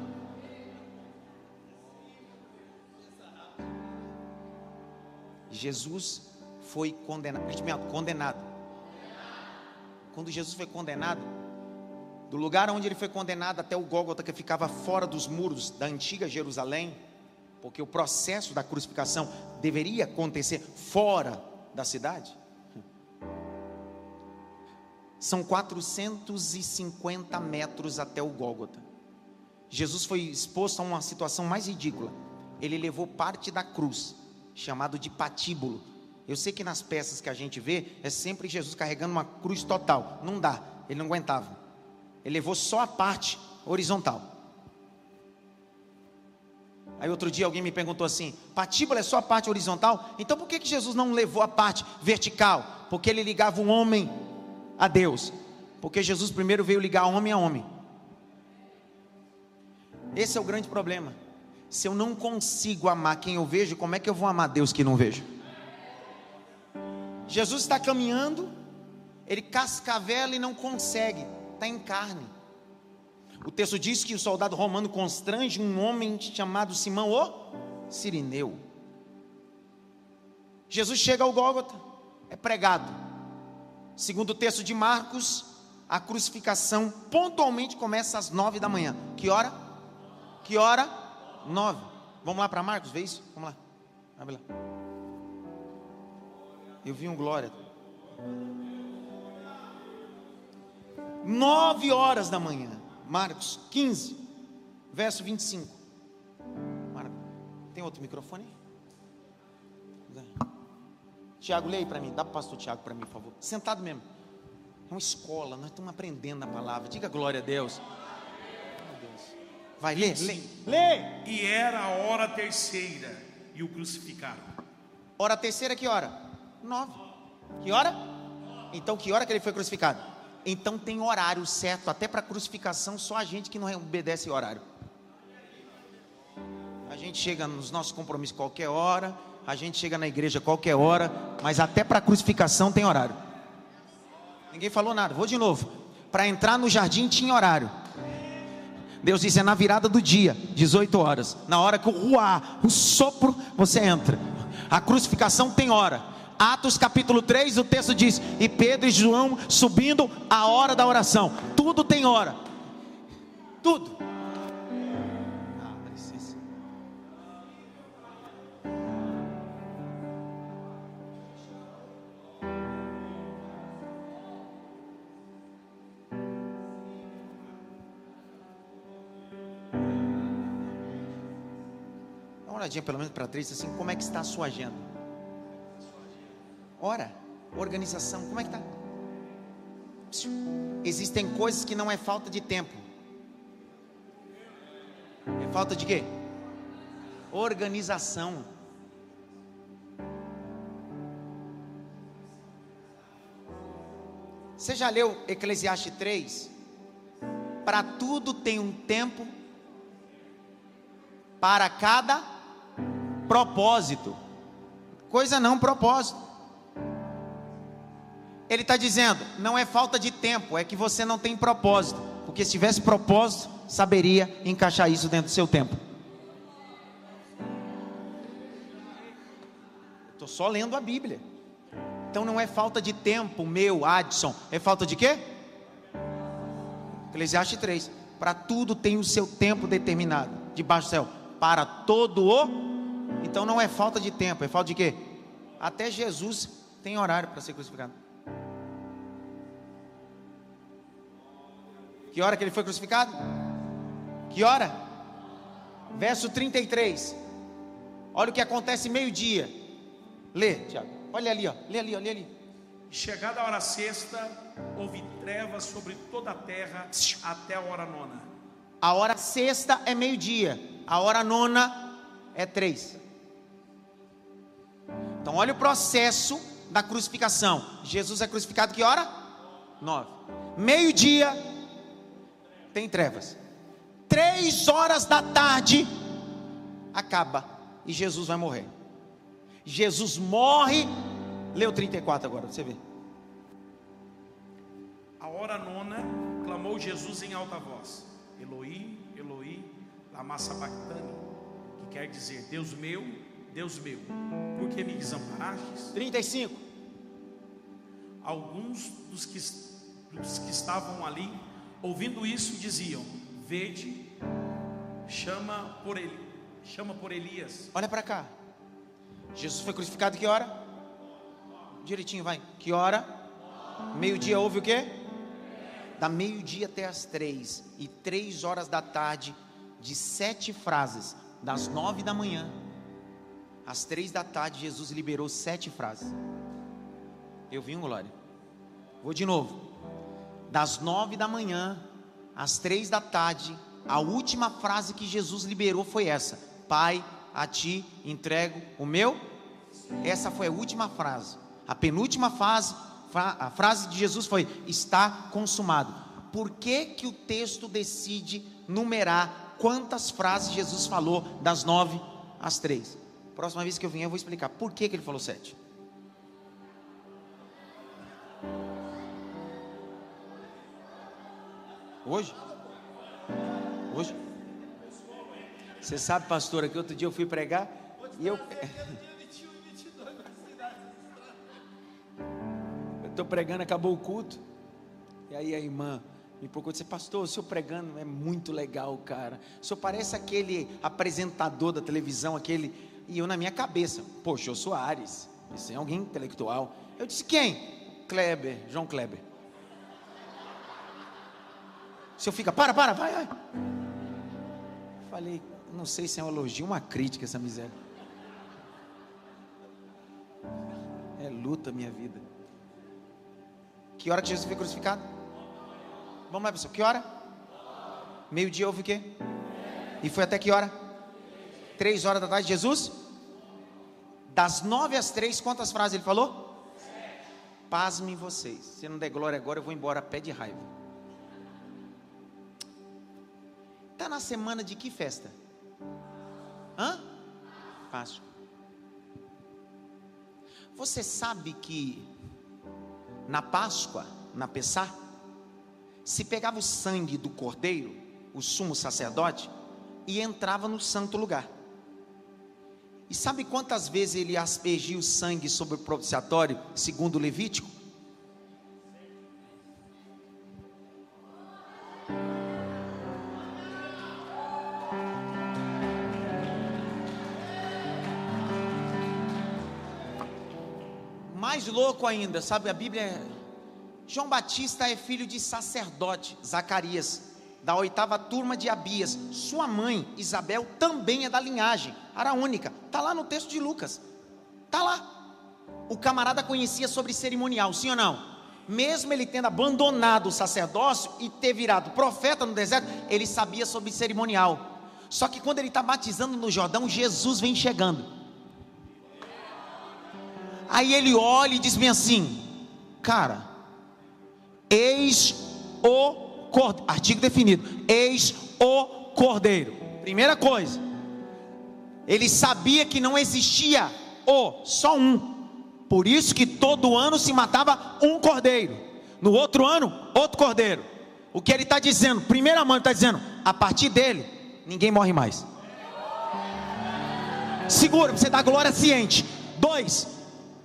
Jesus foi condenado, condenado. Quando Jesus foi condenado, do lugar onde ele foi condenado até o Gólgota, que ficava fora dos muros da antiga Jerusalém, porque o processo da crucificação deveria acontecer fora da cidade. São 450 metros até o Gólgota. Jesus foi exposto a uma situação mais ridícula. Ele levou parte da cruz, chamado de patíbulo. Eu sei que nas peças que a gente vê é sempre Jesus carregando uma cruz total. Não dá, ele não aguentava. Ele levou só a parte horizontal. Aí outro dia alguém me perguntou assim: patíbula é só a parte horizontal? Então por que, que Jesus não levou a parte vertical? Porque ele ligava o homem a Deus. Porque Jesus primeiro veio ligar homem a homem. Esse é o grande problema. Se eu não consigo amar quem eu vejo, como é que eu vou amar Deus que não vejo? Jesus está caminhando, ele cascavela e não consegue está em carne. O texto diz que o soldado romano constrange um homem chamado Simão o Sirineu. Jesus chega ao Gólgota, é pregado. Segundo o texto de Marcos, a crucificação pontualmente começa às nove da manhã. Que hora? Que hora? Nove. Vamos lá para Marcos, vê isso? Vamos lá. Abre lá. Eu vi um glória. Nove horas da manhã. Marcos 15, verso 25. Marcos, tem outro microfone? Tiago, leia para mim. Dá para o pastor Tiago para mim, por favor. Sentado mesmo. É uma escola, nós estamos aprendendo a palavra. Diga glória a Deus. Vai, lê, lê. Lê. E era a hora terceira. e o crucificaram. Hora terceira, que hora? Nove. Que hora? Então, que hora que ele foi crucificado? Então tem horário certo, até para crucificação, só a gente que não obedece horário. A gente chega nos nossos compromissos qualquer hora, a gente chega na igreja qualquer hora, mas até para crucificação tem horário. Ninguém falou nada, vou de novo. Para entrar no jardim tinha horário. Deus disse: é na virada do dia, 18 horas. Na hora que o ruar, o sopro, você entra. A crucificação tem hora. Atos capítulo 3, o texto diz: E Pedro e João subindo a hora da oração. Tudo tem hora. Tudo. Dá uma olhadinha pelo menos para três, assim, como é que está a sua agenda? Ora, organização, como é que está? Existem coisas que não é falta de tempo. É falta de quê? Organização. Você já leu Eclesiastes 3? Para tudo tem um tempo, para cada propósito. Coisa não propósito. Ele está dizendo: não é falta de tempo, é que você não tem propósito. Porque se tivesse propósito, saberia encaixar isso dentro do seu tempo. Estou só lendo a Bíblia. Então não é falta de tempo, meu, Adson. É falta de quê? Eclesiastes 3. Para tudo tem o seu tempo determinado. Debaixo do céu. Para todo o. Então não é falta de tempo, é falta de quê? Até Jesus tem horário para ser crucificado. Que hora que ele foi crucificado? Que hora? Verso 33. Olha o que acontece meio-dia. Lê, Tiago. Olha ali, ó. Lê ali, ó. Lê ali. Chegada a hora sexta, houve trevas sobre toda a terra até a hora nona. A hora sexta é meio-dia. A hora nona é três. Então, olha o processo da crucificação. Jesus é crucificado que hora? Nove. Meio-dia, tem trevas. Três horas da tarde acaba e Jesus vai morrer. Jesus morre. Leu 34 agora, você vê. A hora nona clamou Jesus em alta voz: Eloi, Eloi, lama sabachthani, que quer dizer: Deus meu, Deus meu, por que me desamparastes? 35. Alguns dos que, dos que estavam ali ouvindo isso, diziam: Vede, chama por ele, chama por Elias. Olha para cá. Jesus foi crucificado que hora? Direitinho, vai. Que hora? Meio-dia houve o quê? Da meio-dia até as três. E três horas da tarde, de sete frases. Das nove da manhã às três da tarde, Jesus liberou sete frases. Eu vi um glória. Vou de novo das nove da manhã às três da tarde, a última frase que Jesus liberou foi essa: Pai, a ti entrego o meu. Essa foi a última frase. A penúltima frase, a frase de Jesus foi: Está consumado. Por que, que o texto decide numerar quantas frases Jesus falou das nove às três? Próxima vez que eu vier, eu vou explicar por que, que ele falou sete. Hoje? Hoje? Você sabe, pastora, que outro dia eu fui pregar e eu. Eu estou pregando, acabou o culto. E aí a irmã me procurou e disse: Pastor, o senhor pregando é muito legal, cara. O senhor parece aquele apresentador da televisão, aquele. E eu na minha cabeça, poxa, eu sou Ares. Isso é alguém intelectual. Eu disse: Quem? Kleber, João Kleber. O senhor fica, para, para, vai, vai. Falei, não sei se é um elogio, uma crítica essa miséria. É luta minha vida. Que hora que Jesus foi crucificado? Vamos lá, pessoal. Que hora? Meio-dia houve o quê? E foi até que hora? Três horas da tarde, Jesus Das nove às três, quantas frases ele falou? Pasmem vocês. Se não der glória agora, eu vou embora a pé de raiva. Está na semana de que festa? Hã? Páscoa. Você sabe que na Páscoa, na Pessá, se pegava o sangue do cordeiro, o sumo sacerdote, e entrava no santo lugar. E sabe quantas vezes ele aspergia o sangue sobre o propiciatório, segundo o Levítico? Louco ainda, sabe? A Bíblia é. João Batista é filho de sacerdote, Zacarias da oitava turma de Abias. Sua mãe, Isabel, também é da linhagem araônica. Está lá no texto de Lucas. Está lá. O camarada conhecia sobre cerimonial, sim ou não? Mesmo ele tendo abandonado o sacerdócio e ter virado profeta no deserto, ele sabia sobre cerimonial. Só que quando ele está batizando no Jordão, Jesus vem chegando. Aí ele olha e diz bem assim: Cara, eis o cordeiro, artigo definido, eis o cordeiro. Primeira coisa, ele sabia que não existia o, só um. Por isso que todo ano se matava um cordeiro. No outro ano, outro cordeiro. O que ele está dizendo? Primeira mão está dizendo, a partir dele, ninguém morre mais. Segura, você dá glória ciente. Dois,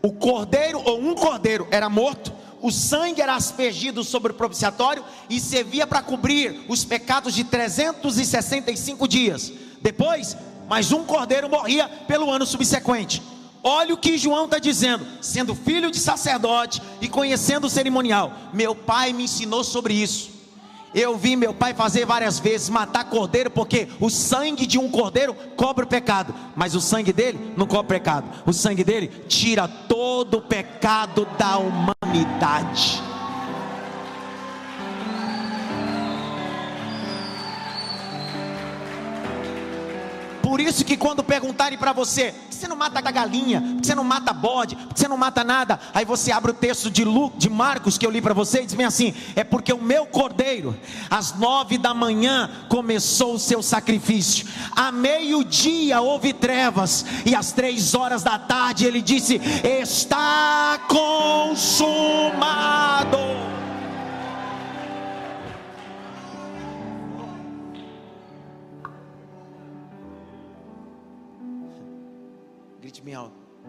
o cordeiro ou um cordeiro era morto o sangue era aspergido sobre o propiciatório e servia para cobrir os pecados de 365 dias. Depois, mais um cordeiro morria pelo ano subsequente. Olha o que João está dizendo, sendo filho de sacerdote e conhecendo o cerimonial. Meu pai me ensinou sobre isso. Eu vi meu pai fazer várias vezes matar cordeiro, porque o sangue de um cordeiro cobre o pecado, mas o sangue dele não cobre pecado. O sangue dele tira todo o pecado da humanidade. Por isso que quando perguntarem para você, por que você não mata a galinha? Por que você não mata bode? Por que você não mata nada? Aí você abre o texto de, Lu, de Marcos que eu li para você e diz bem assim: é porque o meu cordeiro, às nove da manhã, começou o seu sacrifício. A meio-dia houve trevas, e às três horas da tarde ele disse: Está consumado.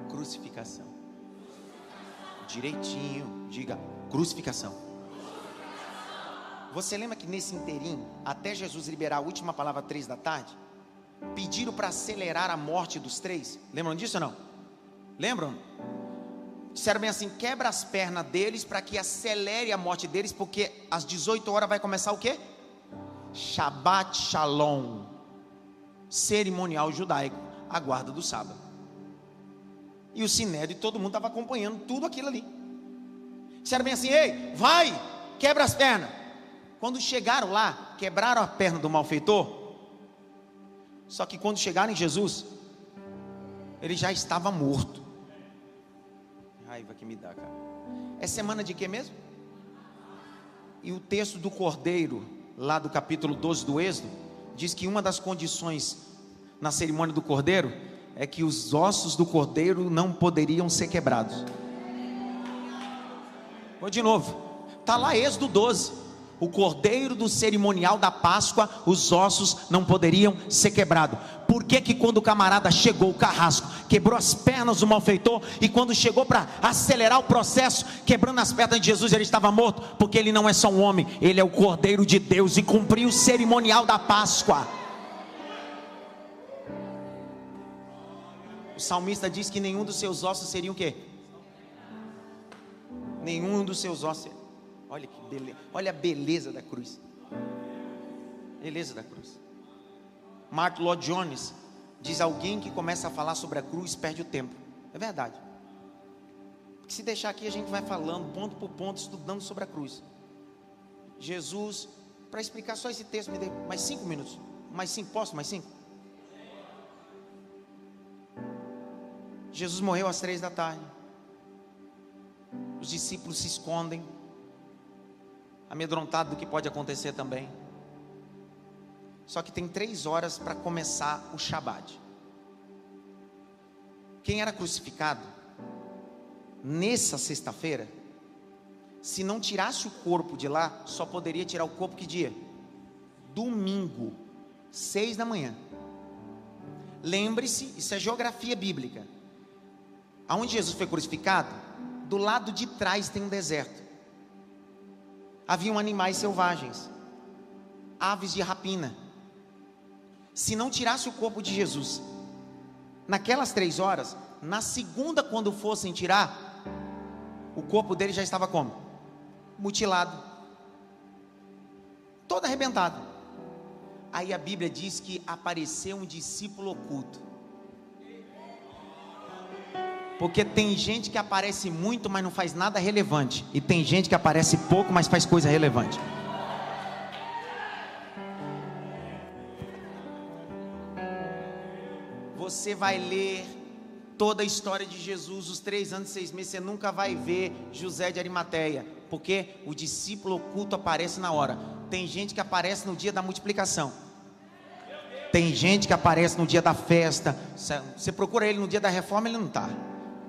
Crucificação. Direitinho, diga crucificação. Você lembra que nesse inteirinho, até Jesus liberar a última palavra três da tarde, pediram para acelerar a morte dos três? Lembram disso ou não? Lembram? Disseram bem assim: quebra as pernas deles para que acelere a morte deles, porque às 18 horas vai começar o quê? Shabbat Shalom, cerimonial judaico, a guarda do sábado. E o Sinédrio e todo mundo estava acompanhando tudo aquilo ali. Disseram bem assim: ei, vai, quebra as pernas. Quando chegaram lá, quebraram a perna do malfeitor. Só que quando chegaram em Jesus, ele já estava morto. Raiva que me dá, cara. É semana de quê mesmo? E o texto do Cordeiro, lá do capítulo 12 do Êxodo, diz que uma das condições na cerimônia do Cordeiro é que os ossos do cordeiro não poderiam ser quebrados. Vou de novo. Está lá Êxodo 12. O cordeiro do cerimonial da Páscoa, os ossos não poderiam ser quebrados. Por que, que quando o camarada chegou, o carrasco, quebrou as pernas do malfeitor, e quando chegou para acelerar o processo, quebrando as pernas de Jesus, ele estava morto? Porque ele não é só um homem, ele é o cordeiro de Deus e cumpriu o cerimonial da Páscoa. O salmista diz que nenhum dos seus ossos seria o quê? Nenhum dos seus ossos. Olha que beleza. Olha a beleza da cruz. Beleza da cruz. Mark Lloyd Jones diz alguém que começa a falar sobre a cruz perde o tempo. É verdade. Porque se deixar aqui a gente vai falando ponto por ponto estudando sobre a cruz. Jesus, para explicar só esse texto, me dê mais cinco minutos. Mais cinco, posso? Mais cinco? Jesus morreu às três da tarde. Os discípulos se escondem, amedrontados do que pode acontecer também. Só que tem três horas para começar o Shabat. Quem era crucificado nessa sexta-feira, se não tirasse o corpo de lá, só poderia tirar o corpo que dia? Domingo, seis da manhã. Lembre-se, isso é geografia bíblica. Aonde Jesus foi crucificado, do lado de trás tem um deserto. Haviam animais selvagens, aves de rapina se não tirasse o corpo de Jesus, naquelas três horas, na segunda, quando fossem tirar, o corpo dele já estava como? Mutilado, todo arrebentado. Aí a Bíblia diz que apareceu um discípulo oculto. Porque tem gente que aparece muito, mas não faz nada relevante. E tem gente que aparece pouco, mas faz coisa relevante. você vai ler toda a história de Jesus, os três anos e seis meses, você nunca vai ver José de Arimateia, porque o discípulo oculto aparece na hora. Tem gente que aparece no dia da multiplicação. Tem gente que aparece no dia da festa. Você procura ele no dia da reforma, ele não está.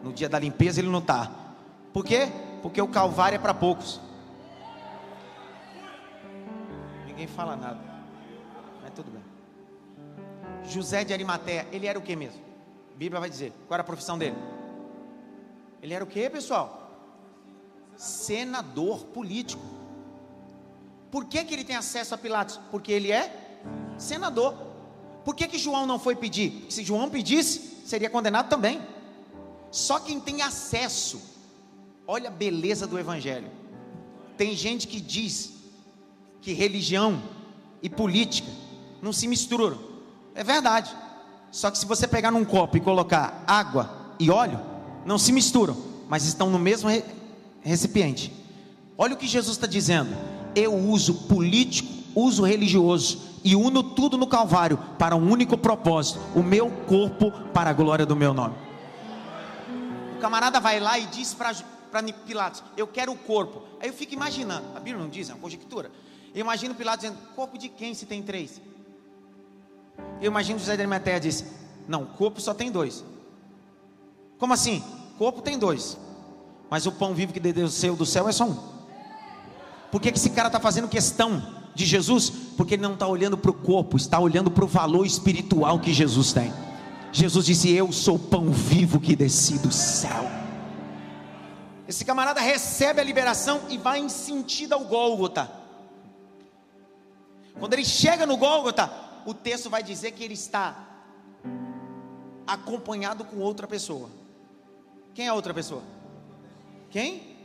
No dia da limpeza, ele não está. Por quê? Porque o Calvário é para poucos. Ninguém fala nada. Mas tudo bem. José de Arimateia, ele era o que mesmo? A Bíblia vai dizer. Qual era a profissão dele? Ele era o que, pessoal? Senador político. Por que, que ele tem acesso a Pilatos? Porque ele é senador. Por que, que João não foi pedir? Se João pedisse, seria condenado também. Só quem tem acesso, olha a beleza do Evangelho. Tem gente que diz que religião e política não se misturam. É verdade. Só que se você pegar num copo e colocar água e óleo, não se misturam, mas estão no mesmo recipiente. Olha o que Jesus está dizendo. Eu uso político, uso religioso e uno tudo no Calvário para um único propósito: o meu corpo para a glória do meu nome. Camarada vai lá e diz para Pilatos: Eu quero o corpo. Aí eu fico imaginando, a Bíblia não diz, é uma conjectura. Eu imagino Pilatos dizendo: Corpo de quem se tem três? Eu imagino José de Arimateia disse: Não, corpo só tem dois. Como assim? Corpo tem dois. Mas o pão vivo que desceu do céu é só um. Por que, que esse cara está fazendo questão de Jesus? Porque ele não está olhando para o corpo, está olhando para o valor espiritual que Jesus tem. Jesus disse: Eu sou o pão vivo que desci do céu. Esse camarada recebe a liberação e vai em sentido ao Gólgota. Quando ele chega no Gólgota, o texto vai dizer que ele está acompanhado com outra pessoa. Quem é a outra pessoa? Quem?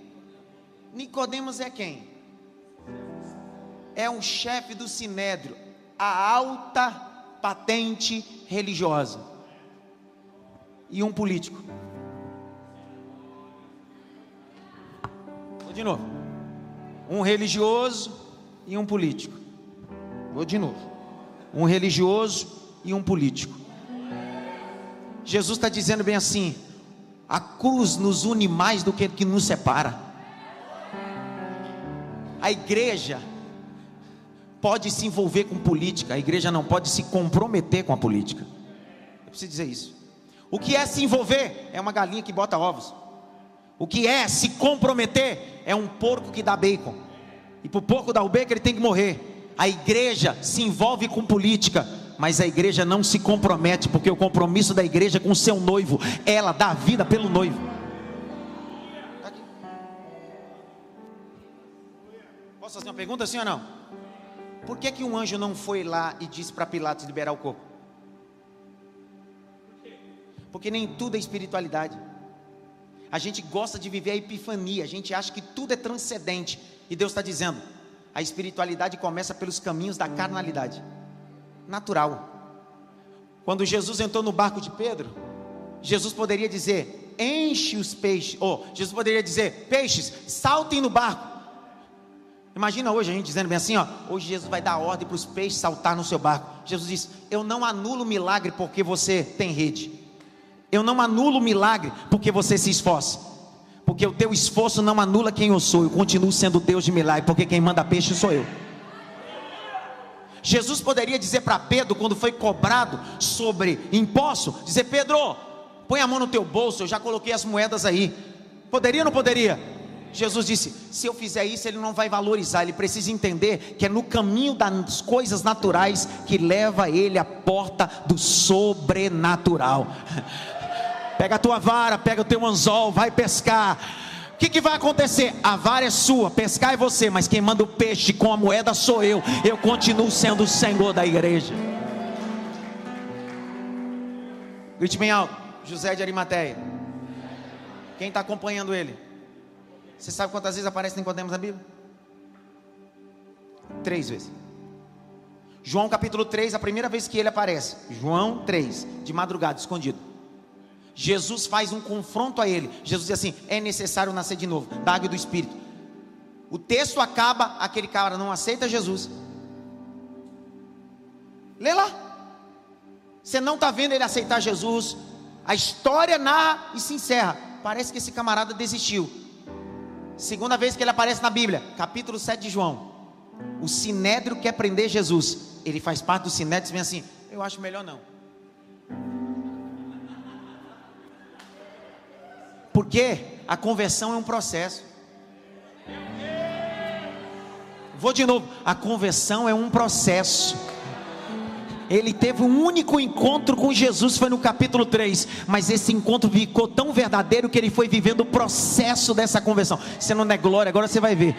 Nicodemos é quem? É um chefe do sinédrio, a alta patente religiosa. E um político. Vou de novo. Um religioso e um político. Vou de novo um religioso e um político. Jesus está dizendo bem assim: a cruz nos une mais do que que nos separa. A igreja pode se envolver com política, a igreja não pode se comprometer com a política. Eu preciso dizer isso. O que é se envolver? É uma galinha que bota ovos. O que é se comprometer? É um porco que dá bacon. E para o porco dar o bacon, ele tem que morrer. A igreja se envolve com política, mas a igreja não se compromete, porque o compromisso da igreja é com o seu noivo, ela dá a vida pelo noivo. Tá Posso fazer uma pergunta, sim ou não? Por que, que um anjo não foi lá e disse para Pilatos liberar o corpo? Porque nem tudo é espiritualidade. A gente gosta de viver a epifania, a gente acha que tudo é transcendente, e Deus está dizendo: a espiritualidade começa pelos caminhos da carnalidade. Natural. Quando Jesus entrou no barco de Pedro, Jesus poderia dizer: enche os peixes. Ou Jesus poderia dizer: peixes, saltem no barco. Imagina hoje a gente dizendo bem assim: ó, hoje Jesus vai dar ordem para os peixes saltar no seu barco. Jesus disse: Eu não anulo o milagre porque você tem rede. Eu não anulo o milagre porque você se esforça. Porque o teu esforço não anula quem eu sou. Eu continuo sendo Deus de milagre, porque quem manda peixe sou eu. Jesus poderia dizer para Pedro, quando foi cobrado sobre imposto, dizer: Pedro, põe a mão no teu bolso, eu já coloquei as moedas aí. Poderia ou não poderia? Jesus disse: se eu fizer isso, ele não vai valorizar. Ele precisa entender que é no caminho das coisas naturais que leva ele à porta do sobrenatural. Pega a tua vara, pega o teu anzol, vai pescar. O que, que, vai acontecer? A vara é sua, pescar é você, mas quem manda o peixe com a moeda sou eu. Eu continuo sendo o Senhor da igreja. Grite bem alto: José de Arimateia. Quem está acompanhando ele? Você sabe quantas vezes aparece Nicodemos na Bíblia? Três vezes. João capítulo 3, a primeira vez que ele aparece. João 3, de madrugada, escondido. Jesus faz um confronto a ele. Jesus diz assim: é necessário nascer de novo, da água e do espírito. O texto acaba, aquele cara não aceita Jesus. Lê lá. Você não está vendo ele aceitar Jesus. A história narra e se encerra. Parece que esse camarada desistiu. Segunda vez que ele aparece na Bíblia, capítulo 7 de João. O sinédrio quer prender Jesus. Ele faz parte do sinédrio e vem assim: Eu acho melhor não. Porque a conversão é um processo. Vou de novo, a conversão é um processo. Ele teve um único encontro com Jesus, foi no capítulo 3. Mas esse encontro ficou tão verdadeiro que ele foi vivendo o processo dessa conversão. Você não é glória, agora você vai ver.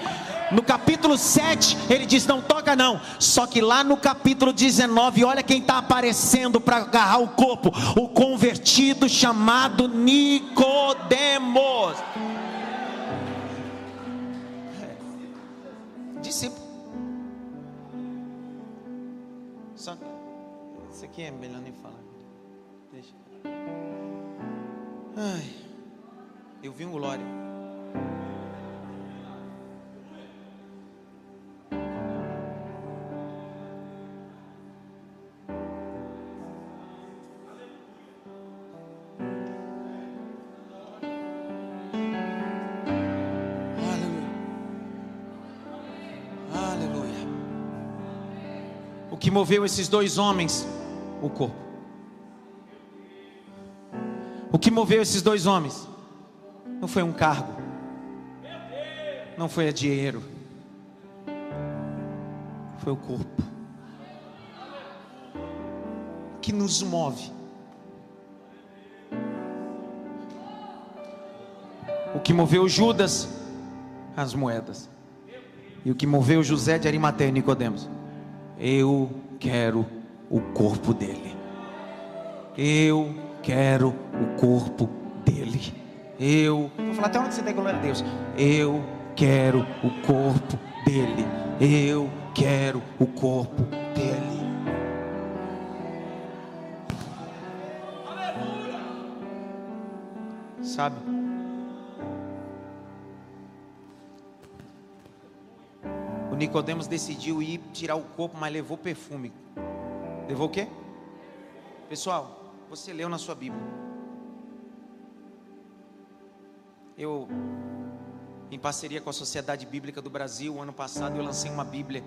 No capítulo 7, ele diz: Não toca, não. Só que lá no capítulo 19, olha quem está aparecendo para agarrar o corpo: o convertido chamado Nicodemos. Discípulo. Só isso aqui é melhor nem falar. Deixa. Ai, eu vi um glória. que moveu esses dois homens? O corpo. O que moveu esses dois homens? Não foi um cargo, não foi dinheiro, foi o corpo. Que nos move? O que moveu Judas? As moedas. E o que moveu José de Arimateia e Nicodemos? Eu quero o corpo dele. Eu quero o corpo dele. Eu, vou falar até onde você tem glória a Deus. Eu quero o corpo dele. Eu quero o corpo dele. Sabe? O Nicodemos decidiu ir tirar o corpo, mas levou perfume. Levou o quê? Pessoal, você leu na sua Bíblia. Eu, em parceria com a Sociedade Bíblica do Brasil, ano passado eu lancei uma Bíblia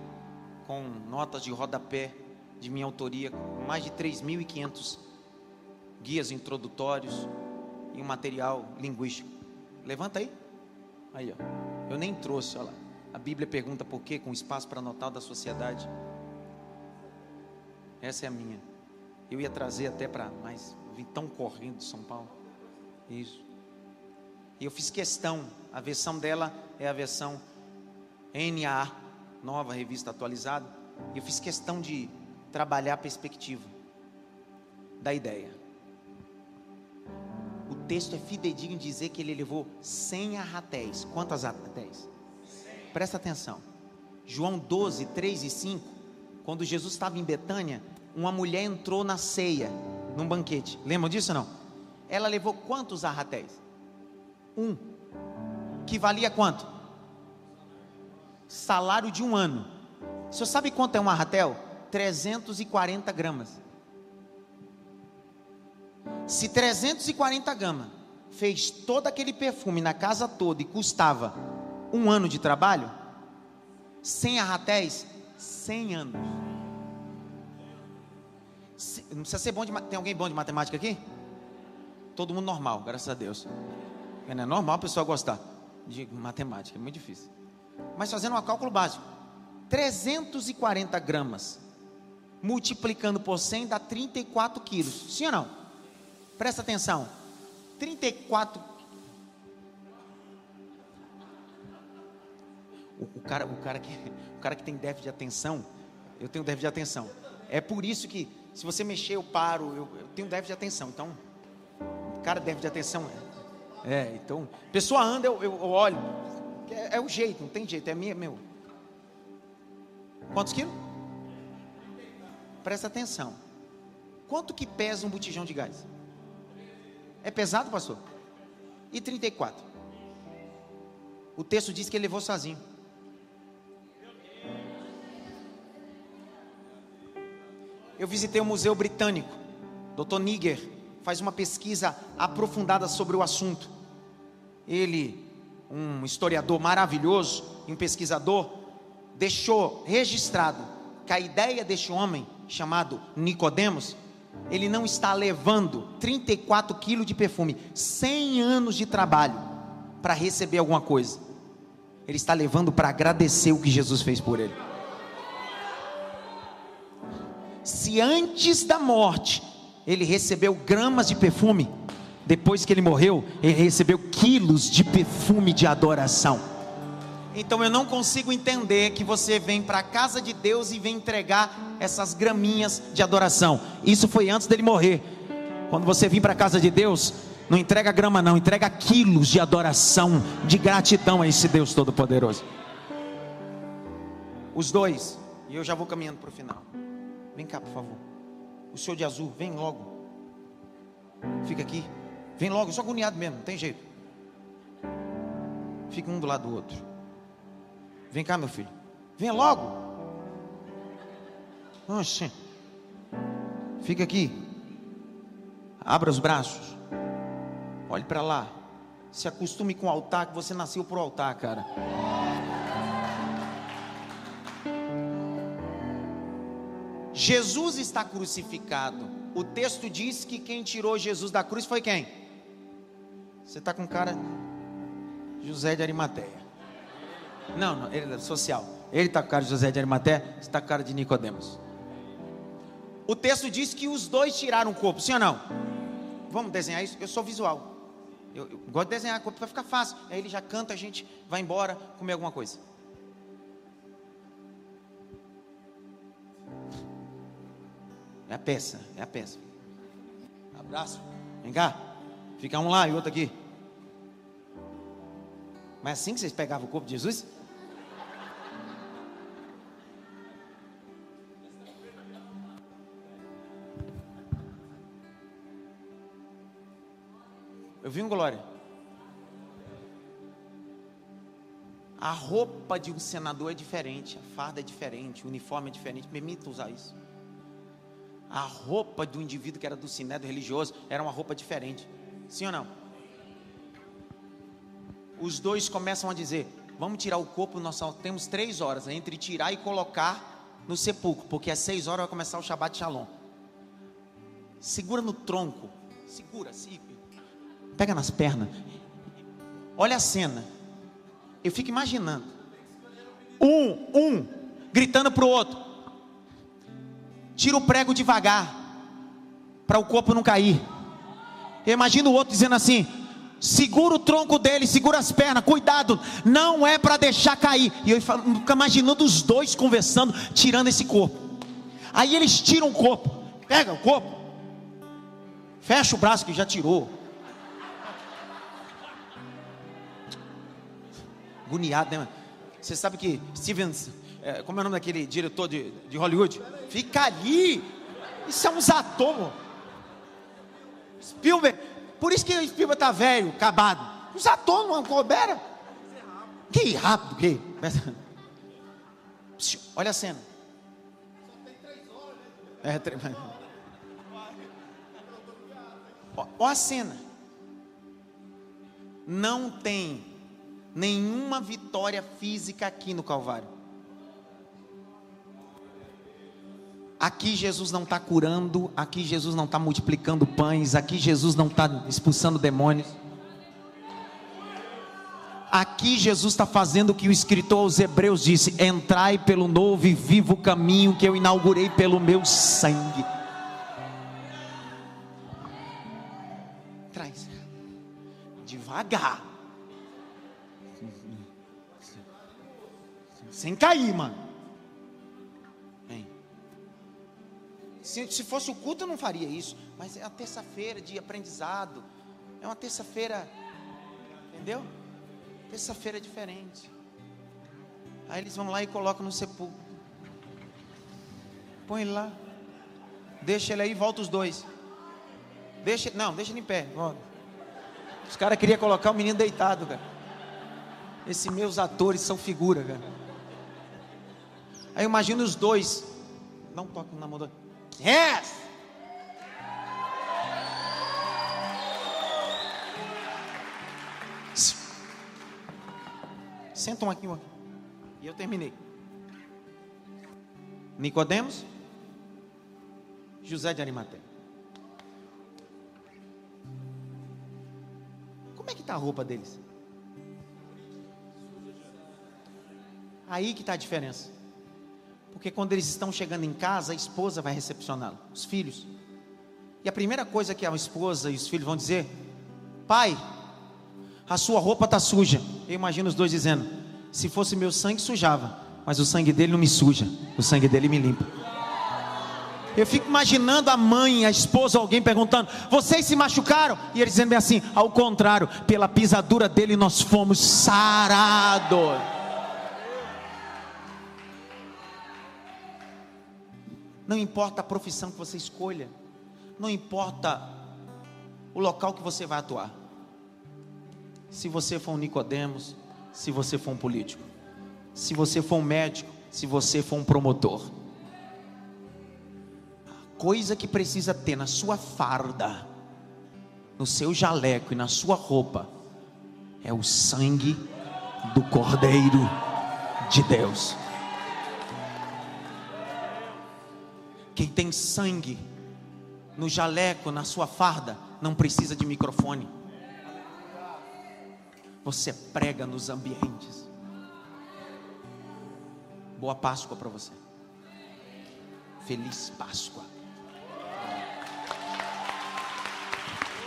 com notas de rodapé de minha autoria, mais de 3.500 guias introdutórios e um material linguístico. Levanta aí. Aí, ó. Eu nem trouxe, olha lá. A Bíblia pergunta por quê, com espaço para anotar da sociedade. Essa é a minha. Eu ia trazer até para, mas vim tão correndo de São Paulo. Isso. E eu fiz questão, a versão dela é a versão NA, nova revista atualizada. E eu fiz questão de trabalhar a perspectiva da ideia. O texto é fidedigno em dizer que ele levou 100 arratéis. Quantas arratéis? Presta atenção. João 12, 3 e 5. Quando Jesus estava em Betânia, uma mulher entrou na ceia, num banquete. Lembram disso ou não? Ela levou quantos arratéis? Um. Que valia quanto? Salário de um ano. O senhor sabe quanto é um arratel? 340 gramas. Se 340 gramas fez todo aquele perfume na casa toda e custava um ano de trabalho, 100 arratéis, 100 anos. Não precisa ser bom de Tem alguém bom de matemática aqui? Todo mundo normal, graças a Deus. É normal a pessoa gostar de matemática, é muito difícil. Mas fazendo um cálculo básico, 340 gramas multiplicando por 100 dá 34 quilos. Sim ou não? Presta atenção. 34 o, o, cara, o, cara que, o cara que tem déficit de atenção, eu tenho déficit de atenção. É por isso que, se você mexer, eu paro, eu, eu tenho déficit de atenção. Então, cara déficit de atenção. É, é então, pessoa anda, eu, eu, eu olho. É, é, o jeito, não tem jeito, é minha, meu. Quantos quilos? Presta atenção. Quanto que pesa um botijão de gás? É pesado, pastor? E 34? O texto diz que ele levou sozinho. Eu visitei o Museu Britânico. Dr. Niger faz uma pesquisa aprofundada sobre o assunto. Ele, um historiador maravilhoso e um pesquisador, deixou registrado que a ideia deste homem chamado Nicodemos, ele não está levando 34 quilos de perfume, 100 anos de trabalho para receber alguma coisa. Ele está levando para agradecer o que Jesus fez por ele. Se antes da morte ele recebeu gramas de perfume, depois que ele morreu, ele recebeu quilos de perfume de adoração. Então eu não consigo entender que você vem para a casa de Deus e vem entregar essas graminhas de adoração. Isso foi antes dele morrer. Quando você vem para a casa de Deus, não entrega grama não, entrega quilos de adoração, de gratidão a esse Deus todo-poderoso. Os dois, e eu já vou caminhando para o final. Vem cá, por favor. O senhor de azul, vem logo. Fica aqui. Vem logo, só agoniado mesmo, não tem jeito. Fica um do lado do outro. Vem cá, meu filho. Venha logo. Oxe. Fica aqui. Abra os braços. Olhe para lá. Se acostume com o altar, que você nasceu para o altar, cara. Jesus está crucificado. O texto diz que quem tirou Jesus da cruz foi quem? Você está com cara José de Arimateia. Não, não, ele é social. Ele está com cara de José de Arimaté, você está com cara de Nicodemos. O texto diz que os dois tiraram o corpo, sim ou não? Vamos desenhar isso? Eu sou visual. Eu, eu gosto de desenhar corpo para ficar fácil. Aí ele já canta, a gente vai embora comer alguma coisa. É a peça, é a peça. Abraço. Vem cá. Fica um lá e outro aqui. Mas é assim que vocês pegavam o corpo de Jesus? Eu vi um glória. A roupa de um senador é diferente, a farda é diferente, o uniforme é diferente. Permita usar isso. A roupa do indivíduo que era do sinédrio religioso era uma roupa diferente. Sim ou não? Os dois começam a dizer: Vamos tirar o corpo, nós só temos três horas entre tirar e colocar no sepulcro, porque às seis horas vai começar o Shabbat Shalom. Segura no tronco, segura, segura pega nas pernas. Olha a cena. Eu fico imaginando. Um, um, gritando para o outro. Tira o prego devagar, para o corpo não cair. Eu imagino o outro dizendo assim: segura o tronco dele, segura as pernas, cuidado, não é para deixar cair. E eu fico imaginando os dois conversando, tirando esse corpo. Aí eles tiram o corpo, pega o corpo, fecha o braço que já tirou, agoniado, né? Você sabe que Stevens, é, como é o nome daquele diretor de, de Hollywood? Fica ali. Isso é um zatô. Spielberg, por isso que o Spielberg tá velho, acabado. Um zatô não coubera. Que rápido, que. Olha a cena. Só tem três horas, né? É, três... Olha a cena. Não tem nenhuma vitória física aqui no Calvário. Aqui Jesus não está curando, aqui Jesus não está multiplicando pães, aqui Jesus não está expulsando demônios. Aqui Jesus está fazendo o que o escritor aos Hebreus disse: entrai pelo novo e vivo caminho que eu inaugurei pelo meu sangue. Traz, devagar, sem cair, mano. Se, se fosse o culto, eu não faria isso. Mas é uma terça-feira de aprendizado. É uma terça-feira. Entendeu? Terça-feira é diferente. Aí eles vão lá e colocam no sepulcro. Põe lá. Deixa ele aí volta os dois. Deixa, não, deixa ele em pé. Volta. Os caras queriam colocar o menino deitado, cara. Esses meus atores são figura, cara. Aí imagina os dois. Não toca na mão. Yes! Sentam aqui, aqui. E eu terminei. Nicodemos, José de Arimateia. Como é que está a roupa deles? Aí que está a diferença. Porque quando eles estão chegando em casa, a esposa vai recepcioná-lo, os filhos. E a primeira coisa que a esposa e os filhos vão dizer: Pai, a sua roupa está suja. Eu imagino os dois dizendo: Se fosse meu sangue, sujava. Mas o sangue dele não me suja, o sangue dele me limpa. Eu fico imaginando a mãe, a esposa, alguém perguntando: Vocês se machucaram? E ele dizendo assim: Ao contrário, pela pisadura dele nós fomos sarados. Não importa a profissão que você escolha, não importa o local que você vai atuar. Se você for um Nicodemos, se você for um político, se você for um médico, se você for um promotor. A coisa que precisa ter na sua farda, no seu jaleco e na sua roupa é o sangue do Cordeiro de Deus. Quem tem sangue no jaleco, na sua farda, não precisa de microfone. Você prega nos ambientes. Boa Páscoa para você. Feliz Páscoa.